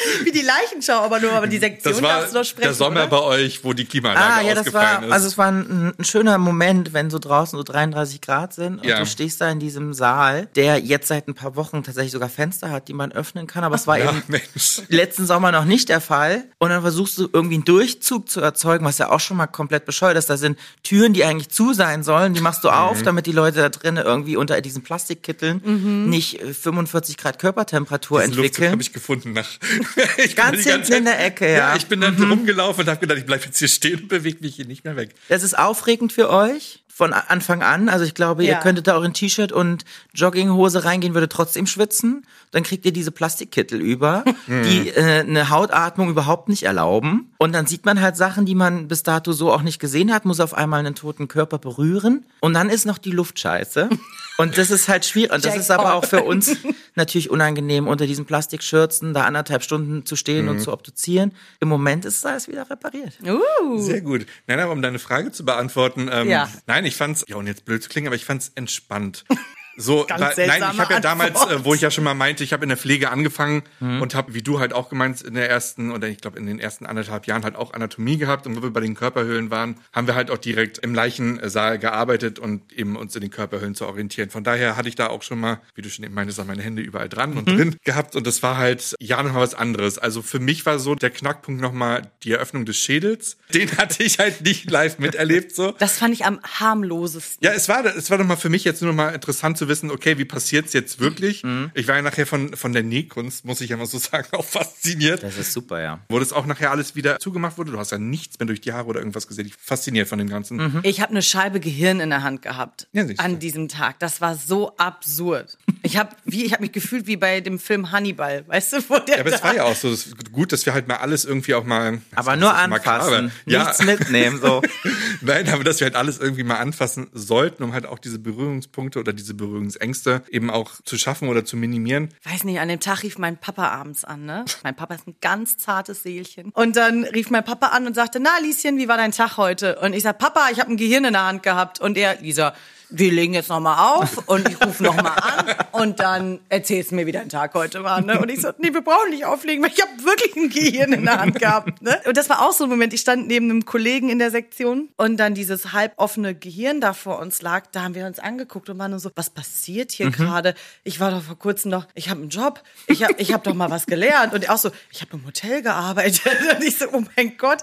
[SPEAKER 1] Wie die Leichenschau, aber nur, aber die Sektion
[SPEAKER 2] das war
[SPEAKER 1] darfst du noch sprechen.
[SPEAKER 2] der Sommer
[SPEAKER 1] oder?
[SPEAKER 2] bei euch, wo die Klimaanlage
[SPEAKER 3] Ah, ja, das war,
[SPEAKER 2] ausgefallen ist.
[SPEAKER 3] also es war ein, ein schöner Moment, wenn so draußen so 33 Grad sind und
[SPEAKER 2] Ja.
[SPEAKER 3] du stehst da in diesem Saal, der jetzt seit ein paar Wochen tatsächlich sogar Fenster hat, die man öffnen kann, aber es war
[SPEAKER 2] ja,
[SPEAKER 3] eben
[SPEAKER 2] Mensch.
[SPEAKER 3] letzten Sommer noch nicht der Fall. Und dann versuchst du irgendwie einen Durchzug zu erzeugen, was ja auch schon mal komplett bescheuert ist. Da sind Türen, die eigentlich zu sein sollen, die machst du
[SPEAKER 2] Mhm.
[SPEAKER 3] auf, damit die Leute da drinnen irgendwie unter diesen Plastikkitteln nicht äh, 45 Grad Körpertemperatur
[SPEAKER 2] Diesen Luftzug
[SPEAKER 3] entwickeln.
[SPEAKER 2] habe ich gefunden nach. ich
[SPEAKER 3] Ganz hinten in der Ecke, ja. Mhm.
[SPEAKER 2] ich bin dann rumgelaufen und habe gedacht, ich bleib jetzt hier stehen und bewege mich hier nicht mehr weg.
[SPEAKER 3] Das ist aufregend für euch von Anfang an. Also ich glaube, ihr
[SPEAKER 1] Ja.
[SPEAKER 3] könntet da auch in T-Shirt und Jogginghose reingehen, würde trotzdem schwitzen. Dann kriegt ihr diese Plastikkittel über, die äh, eine Hautatmung überhaupt nicht erlauben. Und dann sieht man halt Sachen, die man bis dato so auch nicht gesehen hat, muss auf einmal einen toten Körper berühren. Und dann ist noch die Luft scheiße. Und das ist halt schwierig. Und das ist aber auch für uns natürlich unangenehm, unter diesen Plastikschürzen da anderthalb Stunden zu stehen und zu obduzieren. Im Moment ist alles wieder repariert.
[SPEAKER 1] Uh.
[SPEAKER 2] Sehr gut. Nein, aber um deine Frage zu beantworten, ähm,
[SPEAKER 1] Ja.
[SPEAKER 2] nein, ich fand's, ja, und jetzt blöd zu klingen, aber ich fand's entspannt. So,
[SPEAKER 1] Ganz
[SPEAKER 2] weil, nein, ich habe ja damals, äh, wo ich ja schon mal meinte, ich habe in der Pflege angefangen
[SPEAKER 3] Mhm.
[SPEAKER 2] und habe, wie du halt auch gemeint, in der ersten oder ich glaube in den ersten anderthalb Jahren halt auch Anatomie gehabt und wo wir bei den Körperhöhlen waren, haben wir halt auch direkt im Leichensaal gearbeitet und eben uns in den Körperhöhlen zu orientieren. Von daher hatte ich da auch schon mal, wie du schon eben meintest, auch meine Hände überall dran
[SPEAKER 3] Mhm.
[SPEAKER 2] und drin gehabt und das war halt ja nochmal was anderes. Also für mich war so der Knackpunkt nochmal die Eröffnung des Schädels. Den hatte ich halt nicht live miterlebt so.
[SPEAKER 1] Das fand ich am harmlosesten.
[SPEAKER 2] Ja, es war, es war doch mal für mich jetzt nur noch mal interessant zu wissen, okay, wie passiert's jetzt wirklich?
[SPEAKER 3] Mhm.
[SPEAKER 2] Ich war ja nachher von, von der Nähkunst, muss ich ja mal so sagen, auch fasziniert.
[SPEAKER 3] Das ist super, ja.
[SPEAKER 2] Wo das auch nachher alles wieder zugemacht wurde. Du hast ja nichts mehr durch die Haare oder irgendwas gesehen. Ich bin fasziniert von dem Ganzen.
[SPEAKER 1] Ich habe eine Scheibe Gehirn in der Hand gehabt
[SPEAKER 2] Ja,
[SPEAKER 1] an diesem Tag. Das war so absurd. Ich habe wie ich habe mich gefühlt wie bei dem Film Hannibal, weißt du, wo der
[SPEAKER 2] Ja, aber es war ja auch so das, gut, dass wir halt mal alles irgendwie auch mal.
[SPEAKER 3] Aber nur anfassen,
[SPEAKER 2] Ja,
[SPEAKER 3] nichts mitnehmen, so.
[SPEAKER 2] Nein, aber dass wir halt alles irgendwie mal anfassen sollten, um halt auch diese Berührungspunkte oder diese Berührungsängste eben auch zu schaffen oder zu minimieren.
[SPEAKER 1] weiß nicht, an dem Tag rief mein Papa abends an, ne? Mein Papa ist ein ganz zartes Seelchen. Und dann rief mein Papa an und sagte, na, Lieschen, wie war dein Tag heute? Und ich sag, Papa, ich habe ein Gehirn in der Hand gehabt. Und er, Lisa, wir legen jetzt nochmal auf und ich rufe nochmal an und dann erzählst du mir, wie dein Tag heute war. Ne? Und ich so, nee, wir brauchen nicht auflegen, weil ich habe wirklich ein Gehirn in der Hand gehabt. Ne? Und das war auch so ein Moment, ich stand neben einem Kollegen in der Sektion und dann dieses halboffene Gehirn da vor uns lag, da haben wir uns angeguckt und waren nur so, was passiert hier gerade? Ich war doch vor kurzem noch, ich habe einen Job, ich habe ich hab doch mal was gelernt. Und auch so, ich habe im Hotel gearbeitet. Und ich so, oh mein Gott.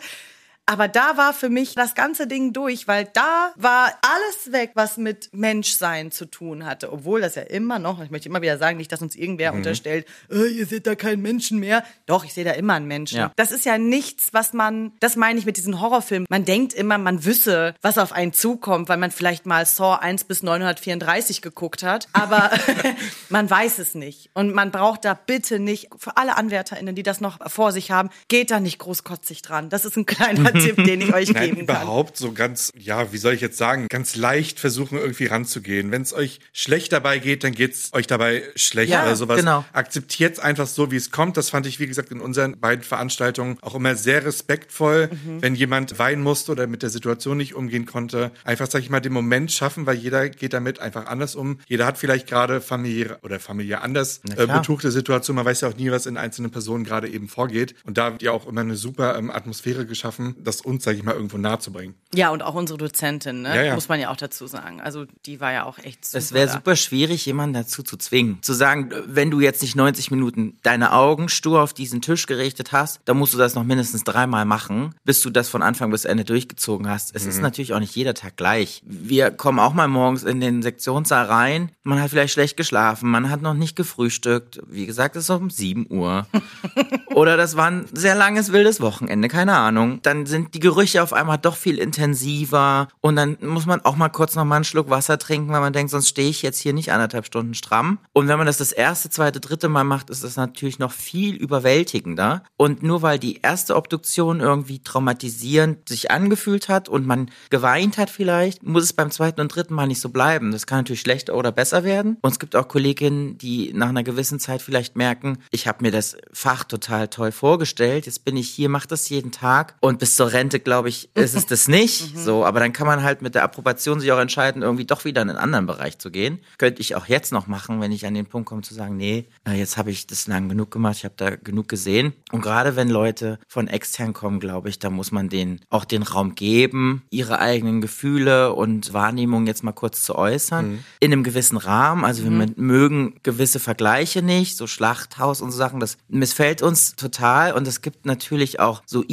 [SPEAKER 1] Aber da war für mich das ganze Ding durch, weil da war alles weg, was mit Menschsein zu tun hatte. Obwohl das ja immer noch, ich möchte immer wieder sagen, nicht, dass uns irgendwer unterstellt, äh, ihr seht da keinen Menschen mehr. Doch, ich sehe da immer einen Menschen.
[SPEAKER 3] Ja.
[SPEAKER 1] Das ist ja nichts, was man, das meine ich mit diesen Horrorfilmen. Man denkt immer, man wüsse, was auf einen zukommt, weil man vielleicht mal Saw 1 bis 934 geguckt hat. Aber man weiß es nicht. Und man braucht da bitte nicht, für alle AnwärterInnen, die das noch vor sich haben, geht da nicht großkotzig dran. Das ist ein kleiner Tipp, den ich euch
[SPEAKER 2] Nein,
[SPEAKER 1] geben kann.
[SPEAKER 2] überhaupt so ganz, ja, wie soll ich jetzt sagen, ganz leicht versuchen, irgendwie ranzugehen. Wenn es euch schlecht dabei geht, dann geht's euch dabei schlecht
[SPEAKER 3] Ja,
[SPEAKER 2] oder sowas.
[SPEAKER 3] genau.
[SPEAKER 2] Akzeptiert einfach so, wie es kommt. Das fand ich, wie gesagt, in unseren beiden Veranstaltungen auch immer sehr respektvoll,
[SPEAKER 1] Mhm.
[SPEAKER 2] wenn jemand weinen musste oder mit der Situation nicht umgehen konnte. Einfach, sag ich mal, den Moment schaffen, weil jeder geht damit einfach anders um. Jeder hat vielleicht gerade familiäre oder familiär anders äh, betuchte Situation. Man weiß ja auch nie, was in einzelnen Personen gerade eben vorgeht. Und da habt ihr auch immer eine super ähm, Atmosphäre geschaffen, das uns, sag ich mal, irgendwo nahe zu bringen.
[SPEAKER 1] Ja, und auch unsere Dozentin, ne?
[SPEAKER 2] Ja, ja.
[SPEAKER 1] muss man ja auch dazu sagen. Also die war ja auch echt super.
[SPEAKER 3] Es wäre super schwierig, jemanden dazu zu zwingen. Zu sagen, wenn du jetzt nicht 90 Minuten deine Augen stur auf diesen Tisch gerichtet hast, dann musst du das noch mindestens dreimal machen, bis du das von Anfang bis Ende durchgezogen hast. Es ist natürlich auch nicht jeder Tag gleich. Wir kommen auch mal morgens in den Sektionssaal rein. Man hat vielleicht schlecht geschlafen, man hat noch nicht gefrühstückt. Wie gesagt, es ist um 7 Uhr. Oder das war ein sehr langes, wildes Wochenende, keine Ahnung. Dann sind die Gerüche auf einmal doch viel intensiver und dann muss man auch mal kurz noch mal einen Schluck Wasser trinken, weil man denkt, sonst stehe ich jetzt hier nicht anderthalb Stunden stramm. Und wenn man das das erste, zweite, dritte Mal macht, ist das natürlich noch viel überwältigender. Und nur weil die erste Obduktion irgendwie traumatisierend sich angefühlt hat und man geweint hat vielleicht, muss es beim zweiten und dritten Mal nicht so bleiben. Das kann natürlich schlechter oder besser werden. Und es gibt auch Kolleginnen, die nach einer gewissen Zeit vielleicht merken, ich habe mir das Fach total toll vorgestellt, jetzt bin ich hier, mache das jeden Tag und bis zur Rente, glaube ich, ist es das nicht. so, aber dann kann man halt mit der Approbation sich auch entscheiden, irgendwie doch wieder in einen anderen Bereich zu gehen. Könnte ich auch jetzt noch machen, wenn ich an den Punkt komme zu sagen, nee, na, jetzt habe ich das lang genug gemacht, ich habe da genug gesehen. Und gerade wenn Leute von extern kommen, glaube ich, da muss man denen auch den Raum geben, ihre eigenen Gefühle und Wahrnehmungen jetzt mal kurz zu äußern. In einem gewissen Rahmen. Also wir mögen gewisse Vergleiche nicht, so Schlachthaus und so Sachen. Das missfällt uns total. Und es gibt natürlich auch so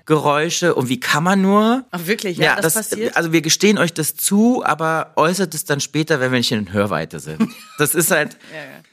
[SPEAKER 3] i-Geräusche. Und wie kann man nur?
[SPEAKER 1] Ach, wirklich? Ja, das passiert?
[SPEAKER 3] Also wir gestehen euch das zu, aber äußert es dann später, wenn wir nicht in Hörweite sind. Das ist halt,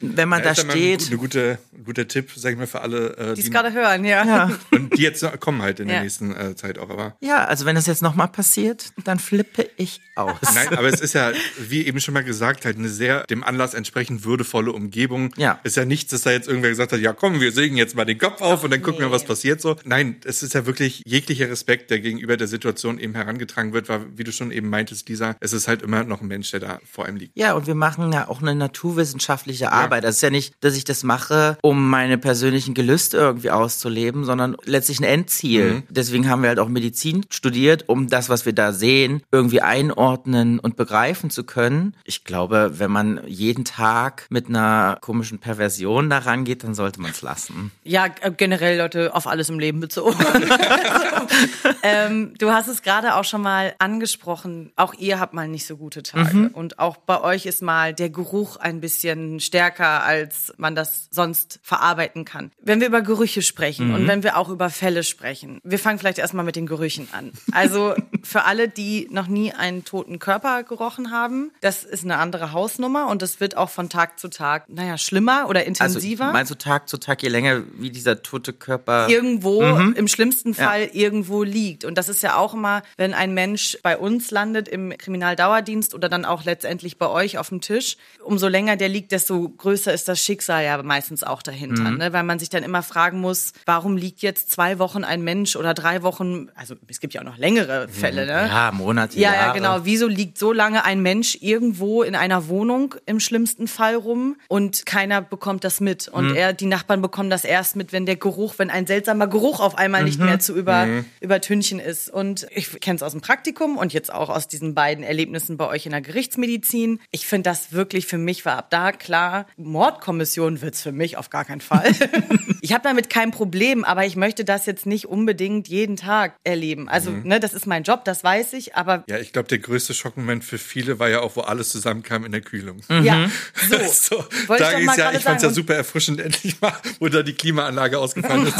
[SPEAKER 3] wenn man da
[SPEAKER 2] ja
[SPEAKER 3] steht.
[SPEAKER 2] Ein, eine gute, ein guter Tipp, sag ich mal, für alle, äh,
[SPEAKER 1] Die es gerade hören, ja.
[SPEAKER 3] Ja.
[SPEAKER 2] und die jetzt kommen halt in der
[SPEAKER 1] Ja.
[SPEAKER 2] nächsten äh, Zeit auch. Aber
[SPEAKER 3] Ja, also wenn das jetzt nochmal passiert, dann flippe ich aus.
[SPEAKER 2] Nein, aber es ist ja, wie eben schon mal gesagt, halt eine sehr dem Anlass entsprechend würdevolle Umgebung.
[SPEAKER 3] Ja.
[SPEAKER 2] Ist ja nichts, dass da jetzt irgendwer gesagt hat, ja komm, wir sägen jetzt mal den Kopf auf und dann gucken wir, was passiert so. Nein, es ist ja wirklich jeglicher Respekt, der gegenüber der Situation eben herangetragen wird, weil, wie du schon eben meintest, Lisa, es ist halt immer noch ein Mensch, der da vor einem liegt.
[SPEAKER 3] Ja, und wir machen ja auch eine naturwissenschaftliche Arbeit. Das ist ja nicht, dass ich das mache, um meine persönlichen Gelüste irgendwie auszuleben, sondern letztlich ein Endziel. Deswegen haben wir halt auch Medizin studiert, um das, was wir da sehen, irgendwie einordnen und begreifen zu können. Ich glaube, wenn man jeden Tag mit einer komischen Perversion daran geht, dann sollte man es lassen.
[SPEAKER 1] Ja, äh, generell Leute auf alles im Leben bezogen. ähm, du hast es gerade auch schon mal angesprochen. Auch ihr habt mal nicht so gute Tage. Und auch bei euch ist mal der Geruch ein bisschen stärker, als man das sonst verarbeiten kann. Wenn wir über Gerüche sprechen und wenn wir auch über Fälle sprechen, wir fangen vielleicht erstmal mit den Gerüchen an. Also für alle, die noch nie einen toten Körper gerochen haben, das ist eine andere Hausnummer und das wird auch von Tag zu Tag, naja, schlimmer oder intensiver
[SPEAKER 3] Also meinst du Tag zu Tag, je länger wie dieser tote Körper
[SPEAKER 1] irgendwo, im schlimmsten Fall irgendwo liegt. Und das ist ja auch immer, wenn ein Mensch bei uns landet im Kriminaldauerdienst oder dann auch letztendlich bei euch auf dem Tisch, umso länger der liegt, desto größer ist das Schicksal ja meistens auch dahinter. Ne? Weil man sich dann immer fragen muss, warum liegt jetzt zwei Wochen ein Mensch oder drei Wochen, also es gibt ja auch noch längere Fälle, ne?
[SPEAKER 3] Ja, Monate,
[SPEAKER 1] Ja, ja, genau. Wieso liegt so lange ein Mensch irgendwo in einer Wohnung im schlimmsten Fall rum und keiner bekommt das mit? Und er, die Nachbarn bekommen das erst mit, wenn der Geruch, wenn ein seltsamer Geruch auf einmal nicht mehr zu über, übertünchen ist. Und ich kenne es aus dem Praktikum und jetzt auch aus diesen beiden Erlebnissen bei euch in der Gerichtsmedizin. Ich finde das wirklich für mich war ab da klar, Mordkommission wird's für mich auf gar keinen Fall. ich habe damit kein Problem, aber ich möchte das jetzt nicht unbedingt jeden Tag erleben. Also, ne, das ist mein Job, das weiß ich, aber
[SPEAKER 2] Ja, ich glaube, der größte Schockmoment für viele war ja auch, wo alles zusammenkam in der Kühlung.
[SPEAKER 1] ja, so.
[SPEAKER 2] So,
[SPEAKER 1] Wollte ich
[SPEAKER 2] da ging's
[SPEAKER 1] mal
[SPEAKER 2] ja, ich fand's ja
[SPEAKER 1] sagen.
[SPEAKER 2] super erfrischend, endlich mal, wo da die Klimaanlage ausgefallen ist,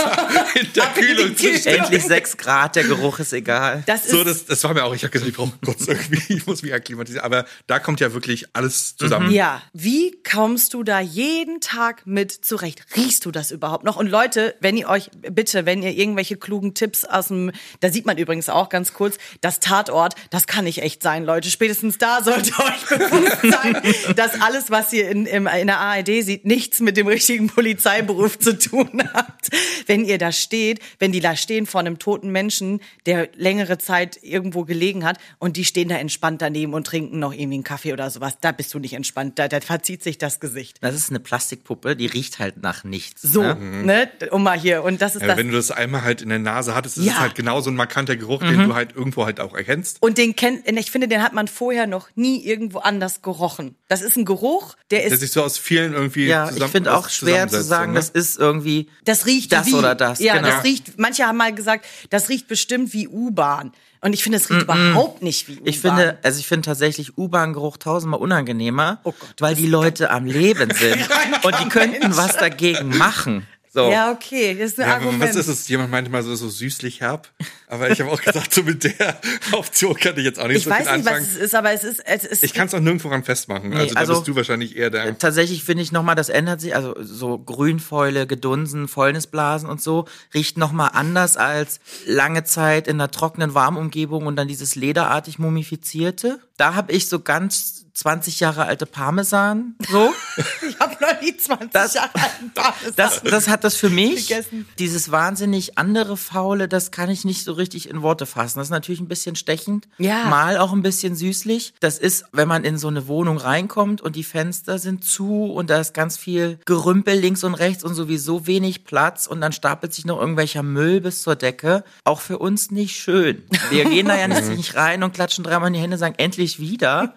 [SPEAKER 2] in der Kühlung zu stehen.
[SPEAKER 3] Endlich sechs Grad, der Geruch ist egal.
[SPEAKER 1] Das ist
[SPEAKER 2] So, das, das war mir auch, ich habe gesagt, ich brauche kurz irgendwie, ich muss mich akklimatisieren. Aber da kommt ja wirklich alles zusammen.
[SPEAKER 1] Ja, wie kommst du da jeden Tag mit zurecht? Riechst du das überhaupt noch? Und Leute, wenn ihr euch, bitte, wenn ihr irgendwelche klugen Tipps aus dem, da sieht man übrigens auch ganz kurz, das Tatort, das kann nicht echt sein, Leute. Spätestens da sollte euch bewusst sein, dass alles, was ihr in, im, in der ARD sieht, nichts mit dem richtigen Polizeiberuf zu tun hat. Wenn ihr da steht, wenn die da stehen vor von einem toten Menschen, der längere Zeit irgendwo gelegen hat und die stehen da entspannt daneben und trinken noch irgendwie einen Kaffee oder sowas. Da bist du nicht entspannt, da, da verzieht sich das Gesicht.
[SPEAKER 3] Das ist eine Plastikpuppe, die riecht halt nach nichts.
[SPEAKER 1] So,
[SPEAKER 3] Ne?
[SPEAKER 1] ne? Um mal hier. Und das ist
[SPEAKER 2] Ja,
[SPEAKER 1] das.
[SPEAKER 2] wenn du das einmal halt in der Nase hattest, ist
[SPEAKER 1] Ja.
[SPEAKER 2] es halt genau so ein markanter Geruch, den du halt irgendwo halt auch erkennst.
[SPEAKER 1] Und den kennt, ich finde, den hat man vorher noch nie irgendwo anders gerochen. Das ist ein Geruch, der
[SPEAKER 2] Der
[SPEAKER 1] ist,
[SPEAKER 2] sich so aus vielen irgendwie
[SPEAKER 3] Ja, ich
[SPEAKER 2] zusammen-
[SPEAKER 3] finde auch schwer zu sagen,
[SPEAKER 2] ne?
[SPEAKER 3] das ist irgendwie
[SPEAKER 1] das riecht
[SPEAKER 3] das
[SPEAKER 1] wie.
[SPEAKER 3] oder das.
[SPEAKER 1] Ja,
[SPEAKER 3] genau.
[SPEAKER 1] das riecht, manche haben mal gesagt, das riecht bestimmt wie U-Bahn. Und ich finde, es riecht überhaupt nicht wie U-Bahn.
[SPEAKER 3] Ich finde, also ich finde tatsächlich U-Bahn-Geruch tausendmal unangenehmer,
[SPEAKER 1] Oh Gott,
[SPEAKER 3] weil die Leute am Leben sind und die könnten was dagegen machen. So.
[SPEAKER 1] Ja, okay, das ist ein
[SPEAKER 2] Ja,
[SPEAKER 1] Argument.
[SPEAKER 2] was ist es? Jemand meinte mal so, so süßlich herb. Aber ich habe auch gesagt, so mit der Option kann ich jetzt auch nicht
[SPEAKER 1] ich
[SPEAKER 2] so
[SPEAKER 1] weiß
[SPEAKER 2] viel
[SPEAKER 1] nicht, was
[SPEAKER 2] anfangen.
[SPEAKER 1] es ist, aber es ist, es ist
[SPEAKER 2] Ich kann es auch nirgendwo ran festmachen. also, da
[SPEAKER 3] also-
[SPEAKER 2] bist du wahrscheinlich eher der.
[SPEAKER 3] Tatsächlich finde ich nochmal, das ändert sich, also so Grünfäule, Gedunsen, Fäulnisblasen und so, riecht nochmal anders als lange Zeit in einer trockenen Warmumgebung und dann dieses lederartig mumifizierte. Da habe ich so ganz 20 Jahre alte Parmesan, so.
[SPEAKER 1] ich habe noch nie 20
[SPEAKER 3] Das-
[SPEAKER 1] Jahre alten Parmesan.
[SPEAKER 3] Das, das hat das für mich.
[SPEAKER 1] Gegessen.
[SPEAKER 3] Dieses wahnsinnig andere Faule, das kann ich nicht so richtig in Worte fassen. Das ist natürlich ein bisschen stechend.
[SPEAKER 1] Ja.
[SPEAKER 3] Mal auch ein bisschen süßlich. Das ist, wenn man in so eine Wohnung reinkommt und die Fenster sind zu und da ist ganz viel Gerümpel links und rechts und sowieso wenig Platz und dann stapelt sich noch irgendwelcher Müll bis zur Decke. Auch für uns nicht schön. Wir gehen da ja nicht rein und klatschen dreimal in die Hände, sagen endlich wieder.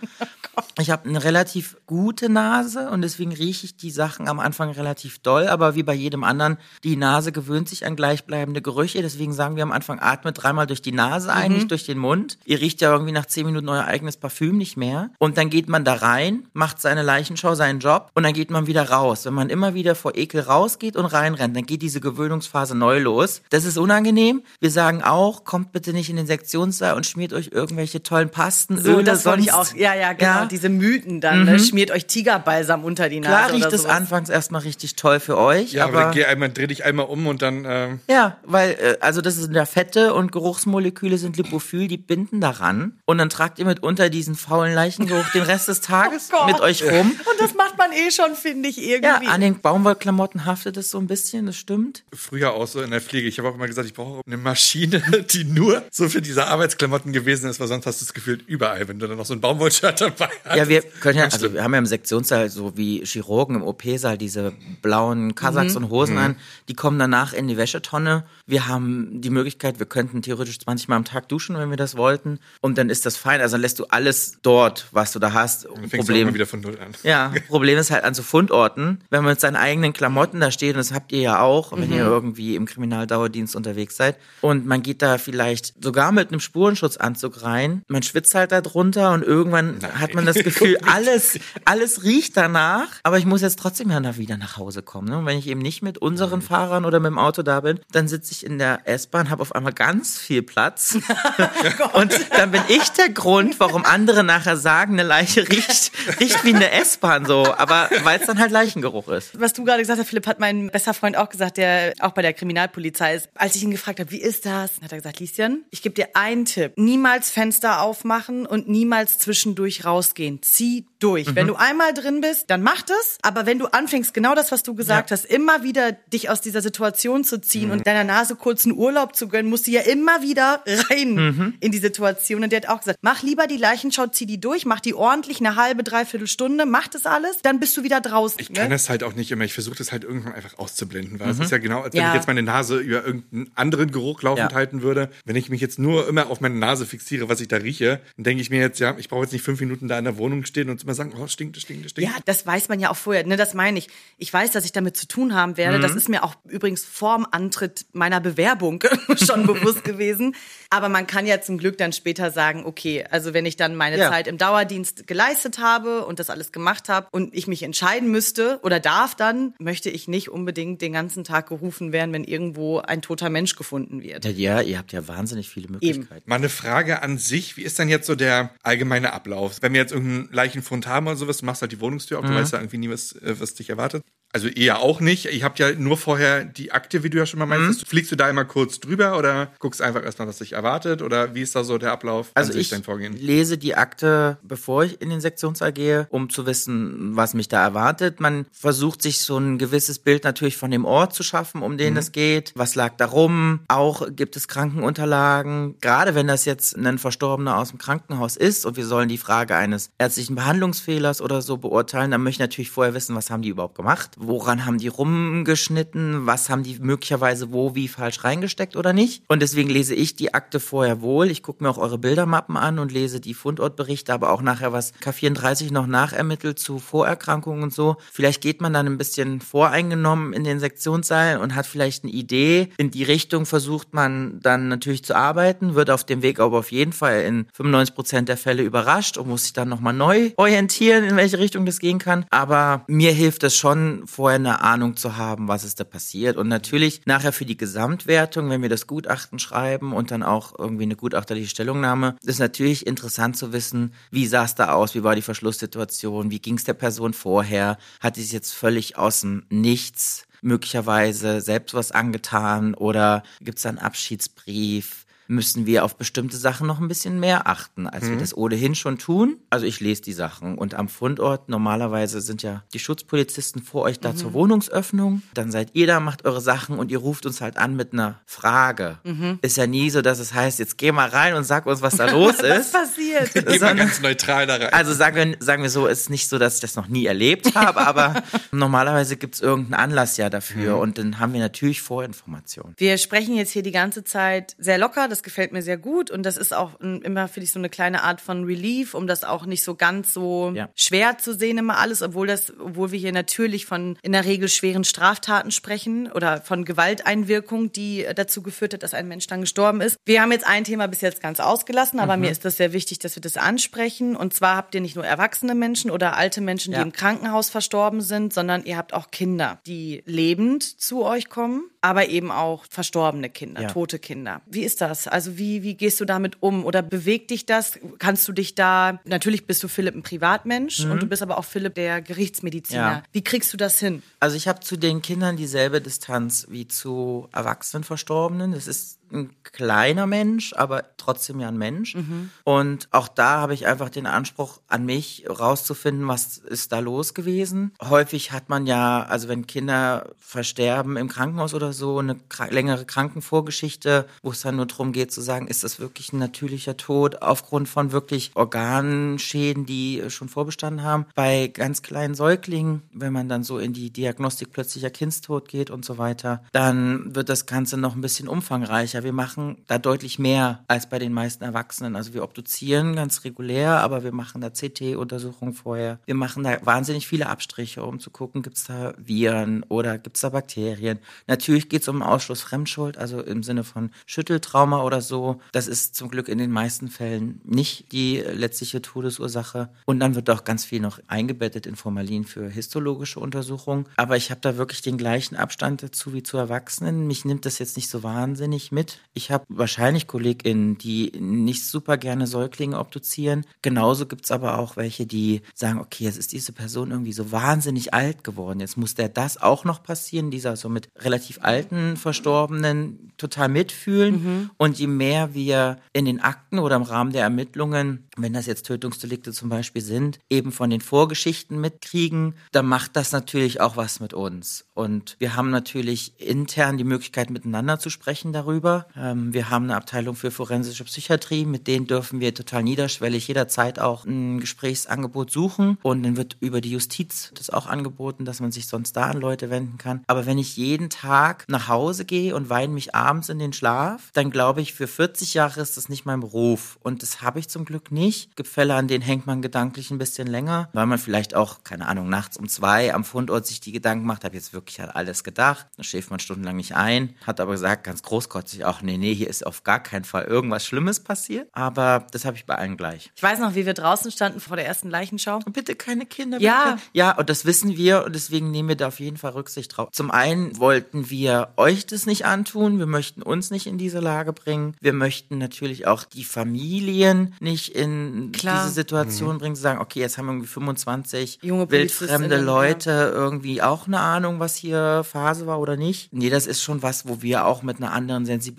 [SPEAKER 3] Ich habe eine relativ gute Nase und deswegen rieche ich die Sachen am Anfang relativ doll, aber wie bei jedem anderen, die Nase gewöhnt sich an gleichbleibende Gerüche. Deswegen sagen wir am Anfang, atmet dreimal durch die Nase ein, nicht durch den Mund. Ihr riecht ja irgendwie nach zehn Minuten euer eigenes Parfüm nicht mehr. Und dann geht man da rein, macht seine Leichenschau, seinen Job und dann geht man wieder raus. Wenn man immer wieder vor Ekel rausgeht und reinrennt, dann geht diese Gewöhnungsphase neu los. Das ist unangenehm. Wir sagen auch, kommt bitte nicht in den Sektionssaal und schmiert euch irgendwelche tollen Pasten,
[SPEAKER 1] so,
[SPEAKER 3] Öle,
[SPEAKER 1] das wollte ich auch. Ja, ja, genau.
[SPEAKER 3] Ja.
[SPEAKER 1] Diese Mythen dann. Ne? Schmiert euch Tigerbalsam unter die Nase.
[SPEAKER 3] Klar riecht
[SPEAKER 1] oder
[SPEAKER 3] es anfangs erstmal richtig toll für euch,
[SPEAKER 2] ja, aber,
[SPEAKER 3] aber,
[SPEAKER 2] dann geh einmal, dreh dich einmal um und dann. Ähm,
[SPEAKER 3] ja, weil äh, also das sind ja Fette und Geruchsmoleküle sind lipophil, die binden daran und dann tragt ihr mitunter diesen faulen Leichengeruch den Rest des Tages
[SPEAKER 1] Oh
[SPEAKER 3] mit euch rum.
[SPEAKER 1] Und das macht man eh schon, finde ich,
[SPEAKER 3] Ja,
[SPEAKER 1] irgendwie.
[SPEAKER 3] an den Baumwollklamotten haftet es so ein bisschen, das stimmt.
[SPEAKER 2] früher auch so in der Pflege. Ich habe auch immer gesagt, ich brauche eine Maschine, die nur so für diese Arbeitsklamotten gewesen ist, weil sonst hast du es gefühlt überall, wenn du dann noch so ein Baumwollshirt dabei hast.
[SPEAKER 3] Ja, wir können ja, also wir haben ja im Sektionssaal so wie Chirurgen im OP-Saal diese blauen Kasachs
[SPEAKER 1] Mhm.
[SPEAKER 3] und Hosen an, die kommen danach in die Wäschetonne. Wir haben die Möglichkeit, wir könnten theoretisch 20 Mal am Tag duschen, wenn wir das wollten. Und dann ist das fein. Also dann lässt du alles dort, was du da hast.
[SPEAKER 2] Dann fängst du auch
[SPEAKER 3] Problem.
[SPEAKER 2] mal wieder von Null an.
[SPEAKER 3] Ja, Problem ist halt an so Fundorten, wenn man mit seinen eigenen Klamotten da steht, und das habt ihr ja auch, wenn
[SPEAKER 1] Mhm.
[SPEAKER 3] ihr irgendwie im Kriminaldauerdienst unterwegs seid, und man geht da vielleicht sogar mit einem Spurenschutzanzug rein, man schwitzt halt da drunter und irgendwann hat man das Gefühl, alles, alles riecht danach, aber ich muss jetzt trotzdem ja nach- wieder nach Hause kommen. Ne? Und wenn ich eben nicht mit unseren
[SPEAKER 1] Mhm.
[SPEAKER 3] Fahrern oder mit dem Auto da bin, dann sitze ich in der S-Bahn, habe auf einmal ganz viel Platz und dann bin ich der Grund, warum andere nachher sagen, eine Leiche riecht, riecht wie eine S-Bahn so, aber weil es dann halt Leichengeruch ist.
[SPEAKER 1] Was du gerade gesagt hast, Philipp, hat mein bester Freund auch gesagt, der auch bei der Kriminalpolizei ist. Als ich ihn gefragt habe, wie ist das, hat er gesagt, Lieschen, ich gebe dir einen Tipp. Niemals Fenster aufmachen und niemals zwischendurch rausgehen. Zieh durch. Wenn du einmal drin bist, dann mach das. Aber wenn du anfängst, genau das, was du gesagt hast, immer wieder dich aus dieser Situation zu ziehen und deiner Nase kurzen Urlaub zu gönnen, musst du ja immer wieder rein in die Situation. Und der hat auch gesagt, mach lieber die Leichenschau, zieh die durch, mach die ordentlich eine halbe, dreiviertel Stunde, mach das alles, dann bist du wieder draußen.
[SPEAKER 2] Ich
[SPEAKER 1] ne?
[SPEAKER 2] kann das halt auch nicht immer. Ich versuche das halt irgendwann einfach auszublenden, weil es ist ja genau, als wenn
[SPEAKER 1] Ja.
[SPEAKER 2] ich jetzt meine Nase über irgendeinen anderen Geruch laufend
[SPEAKER 3] Ja.
[SPEAKER 2] halten würde. Wenn ich mich jetzt nur immer auf meine Nase fixiere, was ich da rieche, dann denke ich mir jetzt, ja, ich brauche jetzt nicht fünf Minuten da in der Wohnung stehen und immer sagen, oh, stinkt, das stinkt, stinkt.
[SPEAKER 1] Ja, das weiß man ja auch vorher. Ne, das meine ich. Ich weiß, dass ich damit zu tun haben werde.
[SPEAKER 3] Mhm.
[SPEAKER 1] Das ist mir auch übrigens vorm Antritt meiner Bewerbung schon bewusst gewesen. Aber man kann ja zum Glück dann später sagen, okay, also wenn ich dann meine
[SPEAKER 3] Ja.
[SPEAKER 1] Zeit im Dauerdienst geleistet habe und das alles gemacht habe und ich mich entscheiden müsste oder darf dann, möchte ich nicht unbedingt den ganzen Tag gerufen werden, wenn irgendwo ein toter Mensch gefunden wird.
[SPEAKER 3] Ja, ja, ihr habt ja wahnsinnig viele Möglichkeiten.
[SPEAKER 2] Mal eine Frage an sich. Wie ist denn jetzt so der allgemeine Ablauf? Wenn wir jetzt irgendeinen Leichenfund haben oder sowas, du machst halt die Wohnungstür auf, du weißt ja irgendwie nie, was, äh, was dich erwartet. Also eher auch nicht. Ich habe ja nur vorher die Akte, wie du ja schon mal meinst. Mhm. Fliegst du da immer kurz drüber oder guckst einfach erstmal, was dich erwartet? Oder wie ist da so der Ablauf?
[SPEAKER 3] Also ich lese die Akte, bevor ich in den Sektionssaal gehe, um zu wissen, was mich da erwartet. Man versucht sich so ein gewisses Bild natürlich von dem Ort zu schaffen, um den mhm. es geht. Was lag da rum? Auch gibt es Krankenunterlagen. Gerade wenn das jetzt ein Verstorbener aus dem Krankenhaus ist und wir sollen die Frage eines ärztlichen Behandlungsfehlers oder so beurteilen, dann möchte ich natürlich vorher wissen, was haben die überhaupt gemacht? Woran haben die rumgeschnitten? Was haben die möglicherweise wo wie falsch reingesteckt oder nicht? Und deswegen lese ich die Akte vorher wohl. Ich gucke mir auch eure Bildermappen an und lese die Fundortberichte, aber auch nachher, was K34 noch nachermittelt zu Vorerkrankungen und so. Vielleicht geht man dann ein bisschen voreingenommen in den Sektionssaal und hat vielleicht eine Idee. In die Richtung versucht man dann natürlich zu arbeiten, wird auf dem Weg aber auf jeden Fall in 95 Prozent der Fälle überrascht und muss sich dann nochmal neu orientieren, in welche Richtung das gehen kann. Aber mir hilft es schon, vorher eine Ahnung zu haben, was ist da passiert. Und natürlich nachher für die Gesamtwertung, wenn wir das Gutachten schreiben und dann auch irgendwie eine gutachterliche Stellungnahme, ist natürlich interessant zu wissen, wie sah es da aus, wie war die Verschlusssituation, wie ging es der Person vorher, hat sie es jetzt völlig aus dem Nichts möglicherweise selbst was angetan oder gibt es einen Abschiedsbrief? Müssen wir auf bestimmte Sachen noch ein bisschen mehr achten, als mhm. wir das ohnehin schon tun. Also ich lese die Sachen und am Fundort normalerweise sind ja die Schutzpolizisten vor euch da mhm. zur Wohnungsöffnung. Dann seid ihr da, macht eure Sachen und ihr ruft uns halt an mit einer Frage. Mhm. Ist ja nie so, dass es heißt, jetzt geh mal rein und sag uns, was da los ist.
[SPEAKER 1] was passiert?
[SPEAKER 2] Geh mal ganz neutral da rein.
[SPEAKER 3] Also sagen wir, sagen wir so, ist nicht so, dass ich das noch nie erlebt habe, aber normalerweise gibt es irgendeinen Anlass ja dafür mhm. und dann haben wir natürlich Vorinformationen.
[SPEAKER 1] Wir sprechen jetzt hier die ganze Zeit sehr locker, das gefällt mir sehr gut und das ist auch immer, finde ich, so eine kleine Art von Relief, um das auch nicht so ganz so ja. schwer zu sehen immer alles, obwohl das, obwohl wir hier natürlich von in der Regel schweren Straftaten sprechen oder von Gewalteinwirkung, die dazu geführt hat, dass ein Mensch dann gestorben ist. Wir haben jetzt ein Thema bis jetzt ganz ausgelassen, aber mhm. mir ist das sehr wichtig, dass wir das ansprechen. Und zwar habt ihr nicht nur erwachsene Menschen oder alte Menschen, die ja. im Krankenhaus verstorben sind, sondern ihr habt auch Kinder, die lebend zu euch kommen aber eben auch verstorbene Kinder, ja. tote Kinder. Wie ist das? Also wie, wie gehst du damit um? Oder bewegt dich das? Kannst du dich da, natürlich bist du Philipp ein Privatmensch mhm. und du bist aber auch Philipp der Gerichtsmediziner. Ja. Wie kriegst du das hin?
[SPEAKER 3] Also ich habe zu den Kindern dieselbe Distanz wie zu erwachsenen Verstorbenen. Das ist ein kleiner Mensch, aber trotzdem ja ein Mensch. Mhm. Und auch da habe ich einfach den Anspruch an mich, rauszufinden, was ist da los gewesen. Häufig hat man ja, also wenn Kinder versterben im Krankenhaus oder so, eine längere Krankenvorgeschichte, wo es dann nur darum geht zu sagen, ist das wirklich ein natürlicher Tod aufgrund von wirklich Organschäden, die schon vorbestanden haben. Bei ganz kleinen Säuglingen, wenn man dann so in die Diagnostik plötzlicher Kindstod geht und so weiter, dann wird das Ganze noch ein bisschen umfangreicher wir machen da deutlich mehr als bei den meisten Erwachsenen. Also wir obduzieren ganz regulär, aber wir machen da CT-Untersuchungen vorher. Wir machen da wahnsinnig viele Abstriche, um zu gucken, gibt es da Viren oder gibt es da Bakterien. Natürlich geht es um Ausschluss Fremdschuld, also im Sinne von Schütteltrauma oder so. Das ist zum Glück in den meisten Fällen nicht die letztliche Todesursache. Und dann wird auch ganz viel noch eingebettet in Formalin für histologische Untersuchungen. Aber ich habe da wirklich den gleichen Abstand dazu wie zu Erwachsenen. Mich nimmt das jetzt nicht so wahnsinnig mit. Ich habe wahrscheinlich KollegInnen, die nicht super gerne Säuglinge obduzieren. Genauso gibt es aber auch welche, die sagen, okay, jetzt ist diese Person irgendwie so wahnsinnig alt geworden. Jetzt muss der das auch noch passieren, dieser so mit relativ alten Verstorbenen total mitfühlen. Mhm. Und je mehr wir in den Akten oder im Rahmen der Ermittlungen, wenn das jetzt Tötungsdelikte zum Beispiel sind, eben von den Vorgeschichten mitkriegen, dann macht das natürlich auch was mit uns. Und wir haben natürlich intern die Möglichkeit, miteinander zu sprechen darüber. Ähm, wir haben eine Abteilung für forensische Psychiatrie, mit denen dürfen wir total niederschwellig jederzeit auch ein Gesprächsangebot suchen. Und dann wird über die Justiz das auch angeboten, dass man sich sonst da an Leute wenden kann. Aber wenn ich jeden Tag nach Hause gehe und weine mich abends in den Schlaf, dann glaube ich, für 40 Jahre ist das nicht mein Beruf. Und das habe ich zum Glück nicht. Es gibt Fälle, an denen hängt man gedanklich ein bisschen länger, weil man vielleicht auch, keine Ahnung, nachts um zwei am Fundort sich die Gedanken macht, habe jetzt wirklich an alles gedacht. Dann schläft man stundenlang nicht ein, hat aber gesagt, ganz großkotzig, ich auch, nee, nee, hier ist auf gar keinen Fall irgendwas Schlimmes passiert. Aber das habe ich bei allen gleich.
[SPEAKER 1] Ich weiß noch, wie wir draußen standen vor der ersten Leichenschau.
[SPEAKER 3] Und bitte keine Kinder.
[SPEAKER 1] Ja.
[SPEAKER 3] Bitte. Ja, und das wissen wir und deswegen nehmen wir da auf jeden Fall Rücksicht drauf. Zum einen wollten wir euch das nicht antun, wir möchten uns nicht in diese Lage bringen. Wir möchten natürlich auch die Familien nicht in
[SPEAKER 1] Klar.
[SPEAKER 3] diese Situation bringen, zu sagen, okay, jetzt haben irgendwie 25
[SPEAKER 1] Junge
[SPEAKER 3] wildfremde Leute irgendwie auch eine Ahnung, was hier Phase war oder nicht. Nee, das ist schon was, wo wir auch mit einer anderen Sensibilität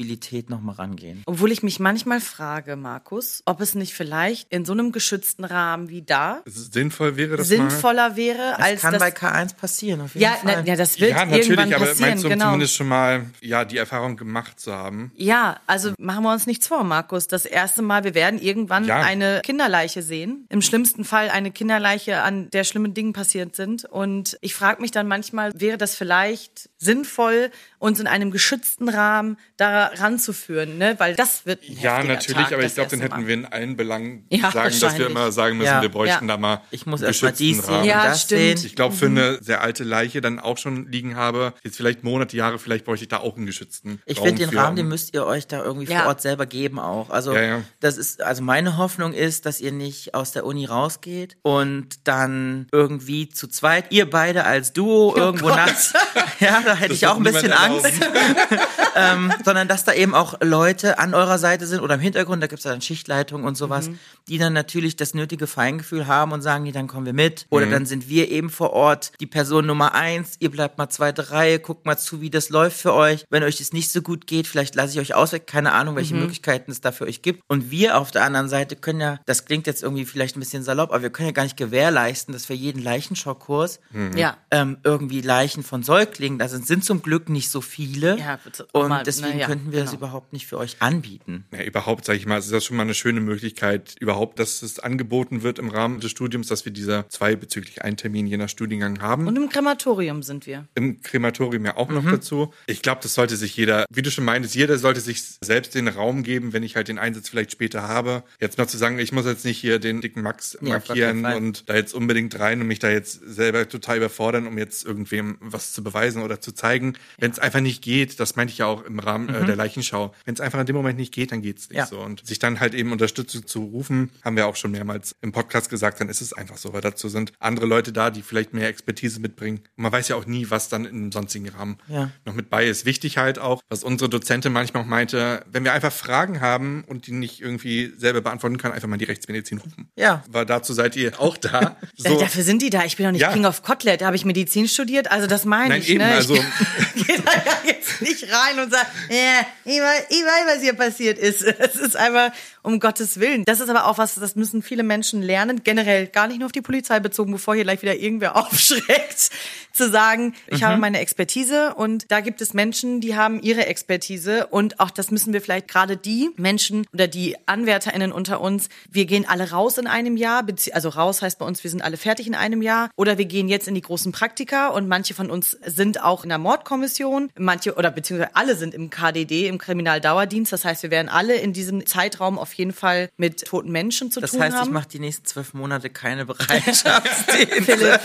[SPEAKER 3] nochmal rangehen.
[SPEAKER 1] Obwohl ich mich manchmal frage, Markus, ob es nicht vielleicht in so einem geschützten Rahmen wie da
[SPEAKER 2] Sinnvoll wäre das mal.
[SPEAKER 1] sinnvoller wäre,
[SPEAKER 3] Das
[SPEAKER 1] als
[SPEAKER 3] kann
[SPEAKER 1] das.
[SPEAKER 3] bei K1 passieren, auf jeden
[SPEAKER 1] ja,
[SPEAKER 3] Fall.
[SPEAKER 1] na, ja, das wird
[SPEAKER 2] Ja,
[SPEAKER 1] irgendwann
[SPEAKER 2] natürlich, aber
[SPEAKER 1] passieren,
[SPEAKER 2] meinst du
[SPEAKER 1] genau.
[SPEAKER 2] zumindest schon mal, ja, die Erfahrung gemacht zu haben?
[SPEAKER 1] Ja, also machen wir uns nichts vor, Markus. Das erste Mal, wir werden irgendwann
[SPEAKER 2] Ja.
[SPEAKER 1] eine Kinderleiche sehen. Im schlimmsten Fall eine Kinderleiche, an der schlimme Dinge passiert sind. Und ich frage mich dann manchmal, wäre das vielleicht sinnvoll, uns in einem geschützten Rahmen da ranzuführen, ne? Weil das wird ein
[SPEAKER 2] Ja, natürlich,
[SPEAKER 1] Tag,
[SPEAKER 2] aber ich glaube, dann hätten
[SPEAKER 1] Mal.
[SPEAKER 2] wir in allen Belangen
[SPEAKER 1] Ja,
[SPEAKER 2] sagen, dass wir immer sagen müssen,
[SPEAKER 3] Ja.
[SPEAKER 2] wir bräuchten
[SPEAKER 1] Ja.
[SPEAKER 2] da mal
[SPEAKER 3] Ich muss erst mal dies sehen,
[SPEAKER 2] Rahmen.
[SPEAKER 1] Ja,
[SPEAKER 3] das
[SPEAKER 1] stimmt.
[SPEAKER 3] sehen.
[SPEAKER 2] Ich glaube, für eine sehr alte Leiche dann auch schon liegen habe, jetzt vielleicht Monate, Jahre, vielleicht bräuchte ich da auch einen geschützten
[SPEAKER 3] Ich
[SPEAKER 2] Raum
[SPEAKER 3] finde den
[SPEAKER 2] für,
[SPEAKER 3] Rahmen, den müsst ihr euch da irgendwie
[SPEAKER 1] Ja.
[SPEAKER 3] vor Ort selber geben auch. Also
[SPEAKER 2] Ja, ja.
[SPEAKER 3] das ist, also meine Hoffnung ist, dass ihr nicht aus der Uni rausgeht und dann irgendwie zu zweit, ihr beide als Duo irgendwo nachts. Ja, hätte
[SPEAKER 2] Das
[SPEAKER 3] ich auch ein bisschen Angst. ähm, sondern dass da eben auch Leute an eurer Seite sind oder im Hintergrund, da gibt's ja dann Schichtleitung und sowas,
[SPEAKER 2] Mhm.
[SPEAKER 3] die dann natürlich das nötige Feingefühl haben und sagen, nee, dann kommen wir mit.
[SPEAKER 2] Mhm.
[SPEAKER 3] Oder dann sind wir eben vor Ort die Person Nummer eins, ihr bleibt mal zweite Reihe, guckt mal zu, wie das läuft für euch. Wenn euch das nicht so gut geht, vielleicht lasse ich euch ausweg, keine Ahnung, welche Möglichkeiten es da für euch gibt. Und wir auf der anderen Seite können ja, das klingt jetzt irgendwie vielleicht ein bisschen salopp, aber wir können ja gar nicht gewährleisten, dass für jeden Leichenschaukkurs
[SPEAKER 1] Ja.
[SPEAKER 3] ähm, irgendwie Leichen von Säuglingen, da sind, sind zum Glück nicht so viele.
[SPEAKER 1] Ja, bitte,
[SPEAKER 3] und
[SPEAKER 1] mal,
[SPEAKER 3] deswegen
[SPEAKER 1] ja,
[SPEAKER 3] könnten wir das
[SPEAKER 1] genau.
[SPEAKER 3] überhaupt nicht für euch anbieten.
[SPEAKER 2] Ja, überhaupt, sage ich mal, ist das schon mal eine schöne Möglichkeit, überhaupt, dass es angeboten wird im Rahmen des Studiums, dass wir diese zwei bezüglich einen Termin je nach Studiengang haben.
[SPEAKER 1] Und im Krematorium sind wir.
[SPEAKER 2] Im Krematorium ja auch
[SPEAKER 3] Mhm.
[SPEAKER 2] noch dazu. Ich glaube, das sollte sich jeder, wie du schon meintest, jeder sollte sich selbst den Raum geben, wenn ich halt den Einsatz vielleicht später habe. Jetzt mal zu sagen, ich muss jetzt nicht hier den dicken Max
[SPEAKER 3] keinen
[SPEAKER 2] markieren und da jetzt unbedingt rein und mich da jetzt selber total überfordern, um jetzt irgendwem was zu beweisen oder zu zeigen. Wenn es einfach nicht geht, das meinte ich ja auch im Rahmen äh, der Leichenschau, wenn es einfach in dem Moment nicht geht, dann geht's nicht
[SPEAKER 3] Mhm. Ja.
[SPEAKER 2] so. Und sich dann halt eben Unterstützung zu rufen, haben wir auch schon mehrmals im Podcast gesagt, dann ist es einfach so, weil dazu sind andere Leute da, die vielleicht mehr Expertise mitbringen. Und man weiß ja auch nie, was dann im sonstigen Rahmen
[SPEAKER 3] Ja.
[SPEAKER 2] noch mit bei ist. Wichtig halt auch, was unsere Dozentin manchmal auch meinte, wenn wir einfach Fragen haben und die nicht irgendwie selber beantworten können, einfach mal die Rechtsmedizin rufen.
[SPEAKER 3] Ja.
[SPEAKER 2] Weil dazu seid ihr auch da. So.
[SPEAKER 1] Dafür sind die da. Ich bin doch nicht
[SPEAKER 2] Ja.
[SPEAKER 1] King of Kotlet. Da habe ich Medizin studiert. Also das meine
[SPEAKER 2] Nein,
[SPEAKER 1] ich.
[SPEAKER 2] eben,
[SPEAKER 1] ne?
[SPEAKER 2] also-
[SPEAKER 1] Ich gehe da ja jetzt nicht rein und sage, ja, ich, weiß, ich weiß, was hier passiert ist. Es ist einfach um Gottes Willen. Das ist aber auch was, das müssen viele Menschen lernen. Generell gar nicht nur auf die Polizei bezogen, bevor hier gleich wieder irgendwer aufschreckt. Zu sagen, ich
[SPEAKER 2] Mhm.
[SPEAKER 1] habe meine Expertise und da gibt es Menschen, die haben ihre Expertise. Und auch das müssen wir vielleicht gerade die Menschen oder die AnwärterInnen unter uns, wir gehen alle raus in einem Jahr, also raus heißt bei uns, wir sind alle fertig in einem Jahr. Oder wir gehen jetzt in die großen Praktika und manche von uns sind auch in der Mordkommission, manche oder beziehungsweise alle sind im KDD, im Kriminaldauerdienst. Das heißt, wir werden alle in diesem Zeitraum auf jeden Fall mit toten Menschen zu
[SPEAKER 3] Das
[SPEAKER 1] tun
[SPEAKER 3] heißt,
[SPEAKER 1] haben.
[SPEAKER 3] ich mache die nächsten zwölf Monate keine Bereitschaftsdienste.
[SPEAKER 1] Philipp,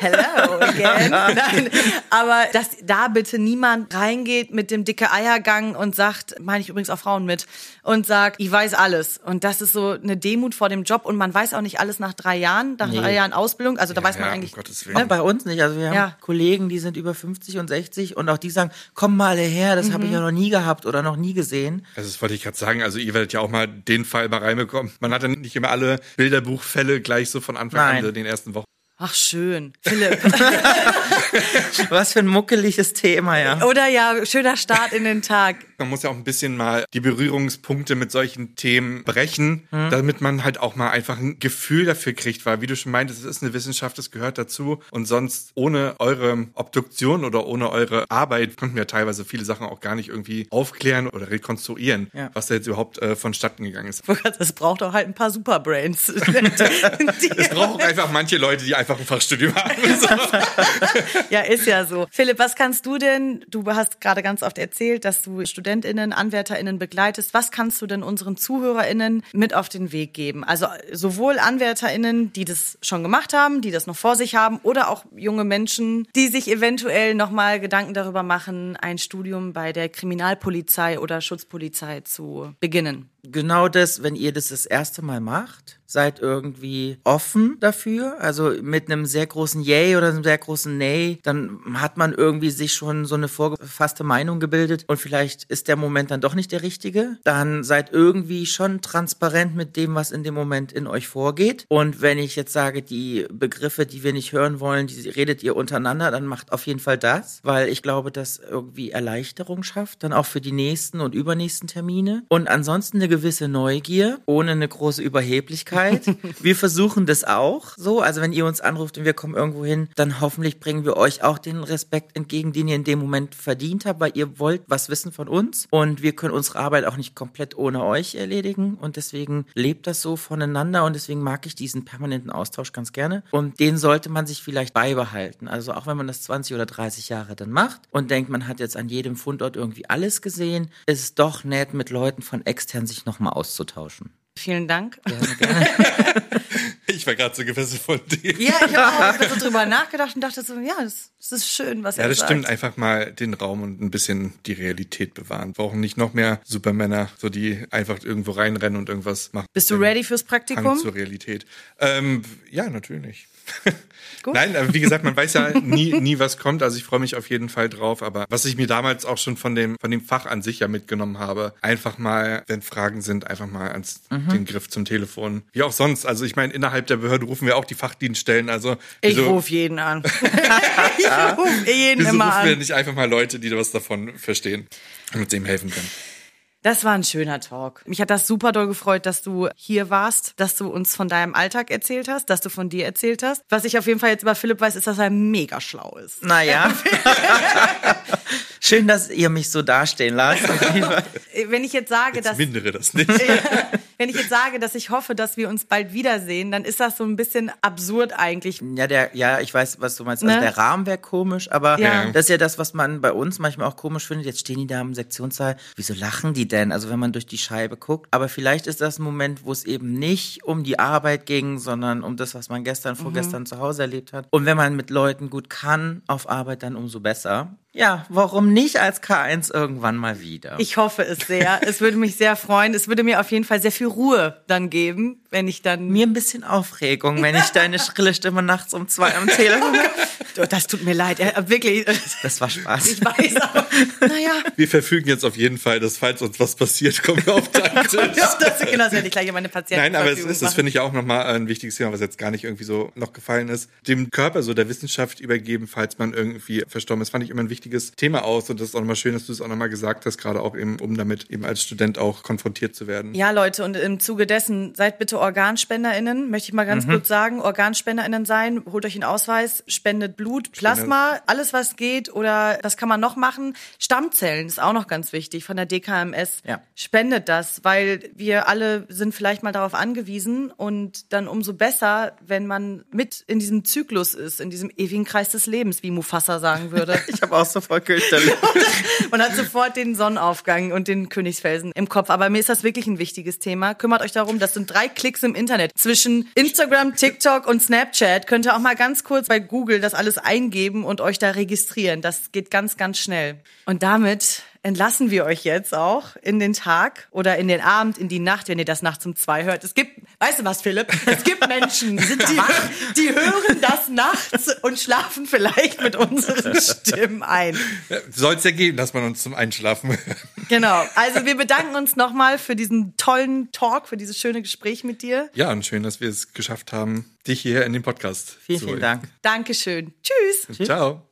[SPEAKER 1] hello again. Nein, aber dass da bitte niemand reingeht mit dem dicke Eiergang und sagt, meine ich übrigens auch Frauen mit, und sagt, ich weiß alles. Und das ist so eine Demut vor dem Job und man weiß auch nicht alles nach drei Jahren, nach
[SPEAKER 3] Nee.
[SPEAKER 1] drei Jahren Ausbildung. Also da weiß man
[SPEAKER 2] ja, um
[SPEAKER 1] eigentlich.
[SPEAKER 2] Gottes
[SPEAKER 3] Auch
[SPEAKER 2] Willen.
[SPEAKER 3] bei uns nicht. Also wir haben
[SPEAKER 1] Ja.
[SPEAKER 3] Kollegen, die sind über 50 und 60 und auch die sagen, komm mal her, das habe ich ja noch nie gehabt oder noch nie gesehen.
[SPEAKER 2] Also das wollte ich gerade sagen. Also ihr werdet ja auch mal den Fall mal reinbekommen. Man hat dann nicht immer alle Bilderbuchfälle gleich so von Anfang
[SPEAKER 3] Nein.
[SPEAKER 2] an, so den ersten Wochen.
[SPEAKER 1] Ach schön, Philipp.
[SPEAKER 3] Was für ein muckeliges Thema, ja.
[SPEAKER 1] Oder ja, schöner Start in den Tag.
[SPEAKER 2] Man muss ja auch ein bisschen mal die Berührungspunkte mit solchen Themen brechen,
[SPEAKER 3] Mhm.
[SPEAKER 2] damit man halt auch mal einfach ein Gefühl dafür kriegt, weil wie du schon meintest, es ist eine Wissenschaft, es gehört dazu und sonst ohne eure Obduktion oder ohne eure Arbeit konnten wir teilweise viele Sachen auch gar nicht irgendwie aufklären oder rekonstruieren,
[SPEAKER 3] Ja.
[SPEAKER 2] was da jetzt überhaupt äh, vonstatten gegangen ist.
[SPEAKER 1] Das braucht doch halt ein paar Superbrains.
[SPEAKER 2] Es braucht auch einfach manche Leute, die einfach ein Fachstudium haben. So.
[SPEAKER 1] ja, ist ja so. Philipp, was kannst du denn, du hast gerade ganz oft erzählt, dass du StudentInnen, AnwärterInnen begleitest. Was kannst du denn unseren ZuhörerInnen mit auf den Weg geben? Also sowohl AnwärterInnen, die das schon gemacht haben, die das noch vor sich haben, oder auch junge Menschen, die sich eventuell nochmal Gedanken darüber machen, ein Studium bei der Kriminalpolizei oder Schutzpolizei zu beginnen.
[SPEAKER 3] Genau das, wenn ihr das das erste Mal macht, seid irgendwie offen dafür, also mit einem sehr großen Yay oder einem sehr großen Nay, dann hat man irgendwie sich schon so eine vorgefasste Meinung gebildet und vielleicht ist der Moment dann doch nicht der richtige. Dann seid irgendwie schon transparent mit dem, was in dem Moment in euch vorgeht. Und wenn ich jetzt sage, die Begriffe, die wir nicht hören wollen, die redet ihr untereinander, dann macht auf jeden Fall das, weil ich glaube, das irgendwie Erleichterung schafft, dann auch für die nächsten und übernächsten Termine. Und ansonsten eine gewisse Neugier, ohne eine große Überheblichkeit. wir versuchen das auch so. Also wenn ihr uns anruft und wir kommen irgendwo hin, dann hoffentlich bringen wir euch auch den Respekt entgegen, den ihr in dem Moment verdient habt, weil ihr wollt was wissen von uns und wir können unsere Arbeit auch nicht komplett ohne euch erledigen und deswegen lebt das so voneinander und deswegen mag ich diesen permanenten Austausch ganz gerne und den sollte man sich vielleicht beibehalten. Also auch wenn man das 20 oder 30 Jahre dann macht und denkt, man hat jetzt an jedem Fundort irgendwie alles gesehen, ist es doch nett, mit Leuten von extern sich nochmal auszutauschen.
[SPEAKER 1] Vielen Dank.
[SPEAKER 3] Gerne, gerne.
[SPEAKER 2] Ich war gerade so gefesselt von dir.
[SPEAKER 1] Ja, ich habe auch so drüber nachgedacht und dachte so, ja, das, das ist schön, was
[SPEAKER 2] Ja,
[SPEAKER 1] er
[SPEAKER 2] das
[SPEAKER 1] sagt.
[SPEAKER 2] stimmt. Einfach mal den Raum und ein bisschen die Realität bewahren. Wir brauchen nicht noch mehr Supermänner, so die einfach irgendwo reinrennen und irgendwas machen.
[SPEAKER 1] Bist du ready fürs
[SPEAKER 2] Hang
[SPEAKER 1] Praktikum?
[SPEAKER 2] zur Realität. Ähm, ja, natürlich.
[SPEAKER 1] Gut.
[SPEAKER 2] Nein, aber wie gesagt, man weiß ja nie, nie, was kommt. Also ich freue mich auf jeden Fall drauf. Aber was ich mir damals auch schon von dem, von dem Fach an sich ja mitgenommen habe, einfach mal, wenn Fragen sind, einfach mal ans
[SPEAKER 1] Mhm.
[SPEAKER 2] den Griff zum Telefon. Wie auch sonst. Also ich meine, innerhalb der Behörde rufen wir auch die Fachdienststellen. Also
[SPEAKER 1] Ich rufe jeden an. ich rufe jeden
[SPEAKER 2] Wieso
[SPEAKER 1] immer
[SPEAKER 2] rufen wir
[SPEAKER 1] an.
[SPEAKER 2] nicht einfach mal Leute, die was davon verstehen und uns dem helfen können?
[SPEAKER 1] Das war ein schöner Talk. Mich hat das super doll gefreut, dass du hier warst, dass du uns von deinem Alltag erzählt hast, dass du von dir erzählt hast. Was ich auf jeden Fall jetzt über Philipp weiß, ist, dass er mega schlau ist.
[SPEAKER 3] Naja. Schön, dass ihr mich so dastehen lasst.
[SPEAKER 1] Wenn ich jetzt sage,
[SPEAKER 2] Jetzt
[SPEAKER 1] dass
[SPEAKER 2] mindere das nicht.
[SPEAKER 1] wenn ich jetzt sage, dass ich hoffe, dass wir uns bald wiedersehen, dann ist das so ein bisschen absurd eigentlich.
[SPEAKER 3] Ja, der, ja, ich weiß, was du meinst. Also
[SPEAKER 1] Ne?
[SPEAKER 3] der Rahmen wäre komisch, aber
[SPEAKER 1] Ja.
[SPEAKER 3] das ist ja das, was man bei uns manchmal auch komisch findet. Jetzt stehen die da im Sektionssaal. Wieso lachen die denn? Also wenn man durch die Scheibe guckt. Aber vielleicht ist das ein Moment, wo es eben nicht um die Arbeit ging, sondern um das, was man gestern, vorgestern zu Hause erlebt hat. Und wenn man mit Leuten gut kann auf Arbeit, dann umso besser. Ja, warum nicht als K1 irgendwann mal wieder?
[SPEAKER 1] Ich hoffe es sehr. Es würde mich sehr freuen. Es würde mir auf jeden Fall sehr viel Ruhe dann geben, wenn ich dann
[SPEAKER 3] mir ein bisschen Aufregung, wenn ich deine schrille Stimme nachts um zwei am Telefon
[SPEAKER 1] Das tut mir leid, wirklich.
[SPEAKER 3] Das war Spaß.
[SPEAKER 1] Ich weiß, aber naja.
[SPEAKER 2] Wir verfügen jetzt auf jeden Fall, dass falls uns was passiert, kommen wir auf deinen Tisch.
[SPEAKER 1] Ja, das, genau, das werde ich gleich meine Patienten
[SPEAKER 2] Nein, aber es ist, das finde ich auch nochmal ein wichtiges Thema, was jetzt gar nicht irgendwie so noch gefallen ist. Dem Körper so der Wissenschaft übergeben, falls man irgendwie verstorben ist, fand ich immer ein wichtiges Thema aus. Und das ist auch nochmal schön, dass du es auch nochmal gesagt hast, gerade auch eben, um damit eben als Student auch konfrontiert zu werden.
[SPEAKER 1] Ja, Leute, und im Zuge dessen seid bitte OrganspenderInnen, möchte ich mal ganz kurz sagen. OrganspenderInnen sein, holt euch einen Ausweis, spendet Blut, Plasma, alles was geht oder was kann man noch machen? Stammzellen ist auch noch ganz wichtig von der DKMS.
[SPEAKER 3] Ja.
[SPEAKER 1] Spendet das, weil wir alle sind vielleicht mal darauf angewiesen und dann umso besser, wenn man mit in diesem Zyklus ist, in diesem ewigen Kreis des Lebens, wie Mufasa sagen würde.
[SPEAKER 3] Ich habe auch sofort Köchterle.
[SPEAKER 1] und hat sofort den Sonnenaufgang und den Königsfelsen im Kopf. Aber mir ist das wirklich ein wichtiges Thema. Kümmert euch darum, das sind drei Klicks im Internet. Zwischen Instagram, TikTok und Snapchat könnt ihr auch mal ganz kurz bei Google das alles eingeben und euch da registrieren. Das geht ganz, ganz schnell. Und damit entlassen wir euch jetzt auch in den Tag oder in den Abend, in die Nacht, wenn ihr das nachts um zwei hört. Es gibt, weißt du was, Philipp? Es gibt Menschen, die, die hören das nachts und schlafen vielleicht mit unseren Stimmen ein.
[SPEAKER 2] Soll es ja geben, dass man uns zum Einschlafen hört.
[SPEAKER 1] Genau. Also wir bedanken uns nochmal für diesen tollen Talk, für dieses schöne Gespräch mit dir.
[SPEAKER 2] Ja, und schön, dass wir es geschafft haben, dich hier in den Podcast
[SPEAKER 3] Vielen,
[SPEAKER 2] zu
[SPEAKER 3] vielen
[SPEAKER 2] holen.
[SPEAKER 3] Dank.
[SPEAKER 1] Dankeschön. Tschüss.
[SPEAKER 2] Ciao.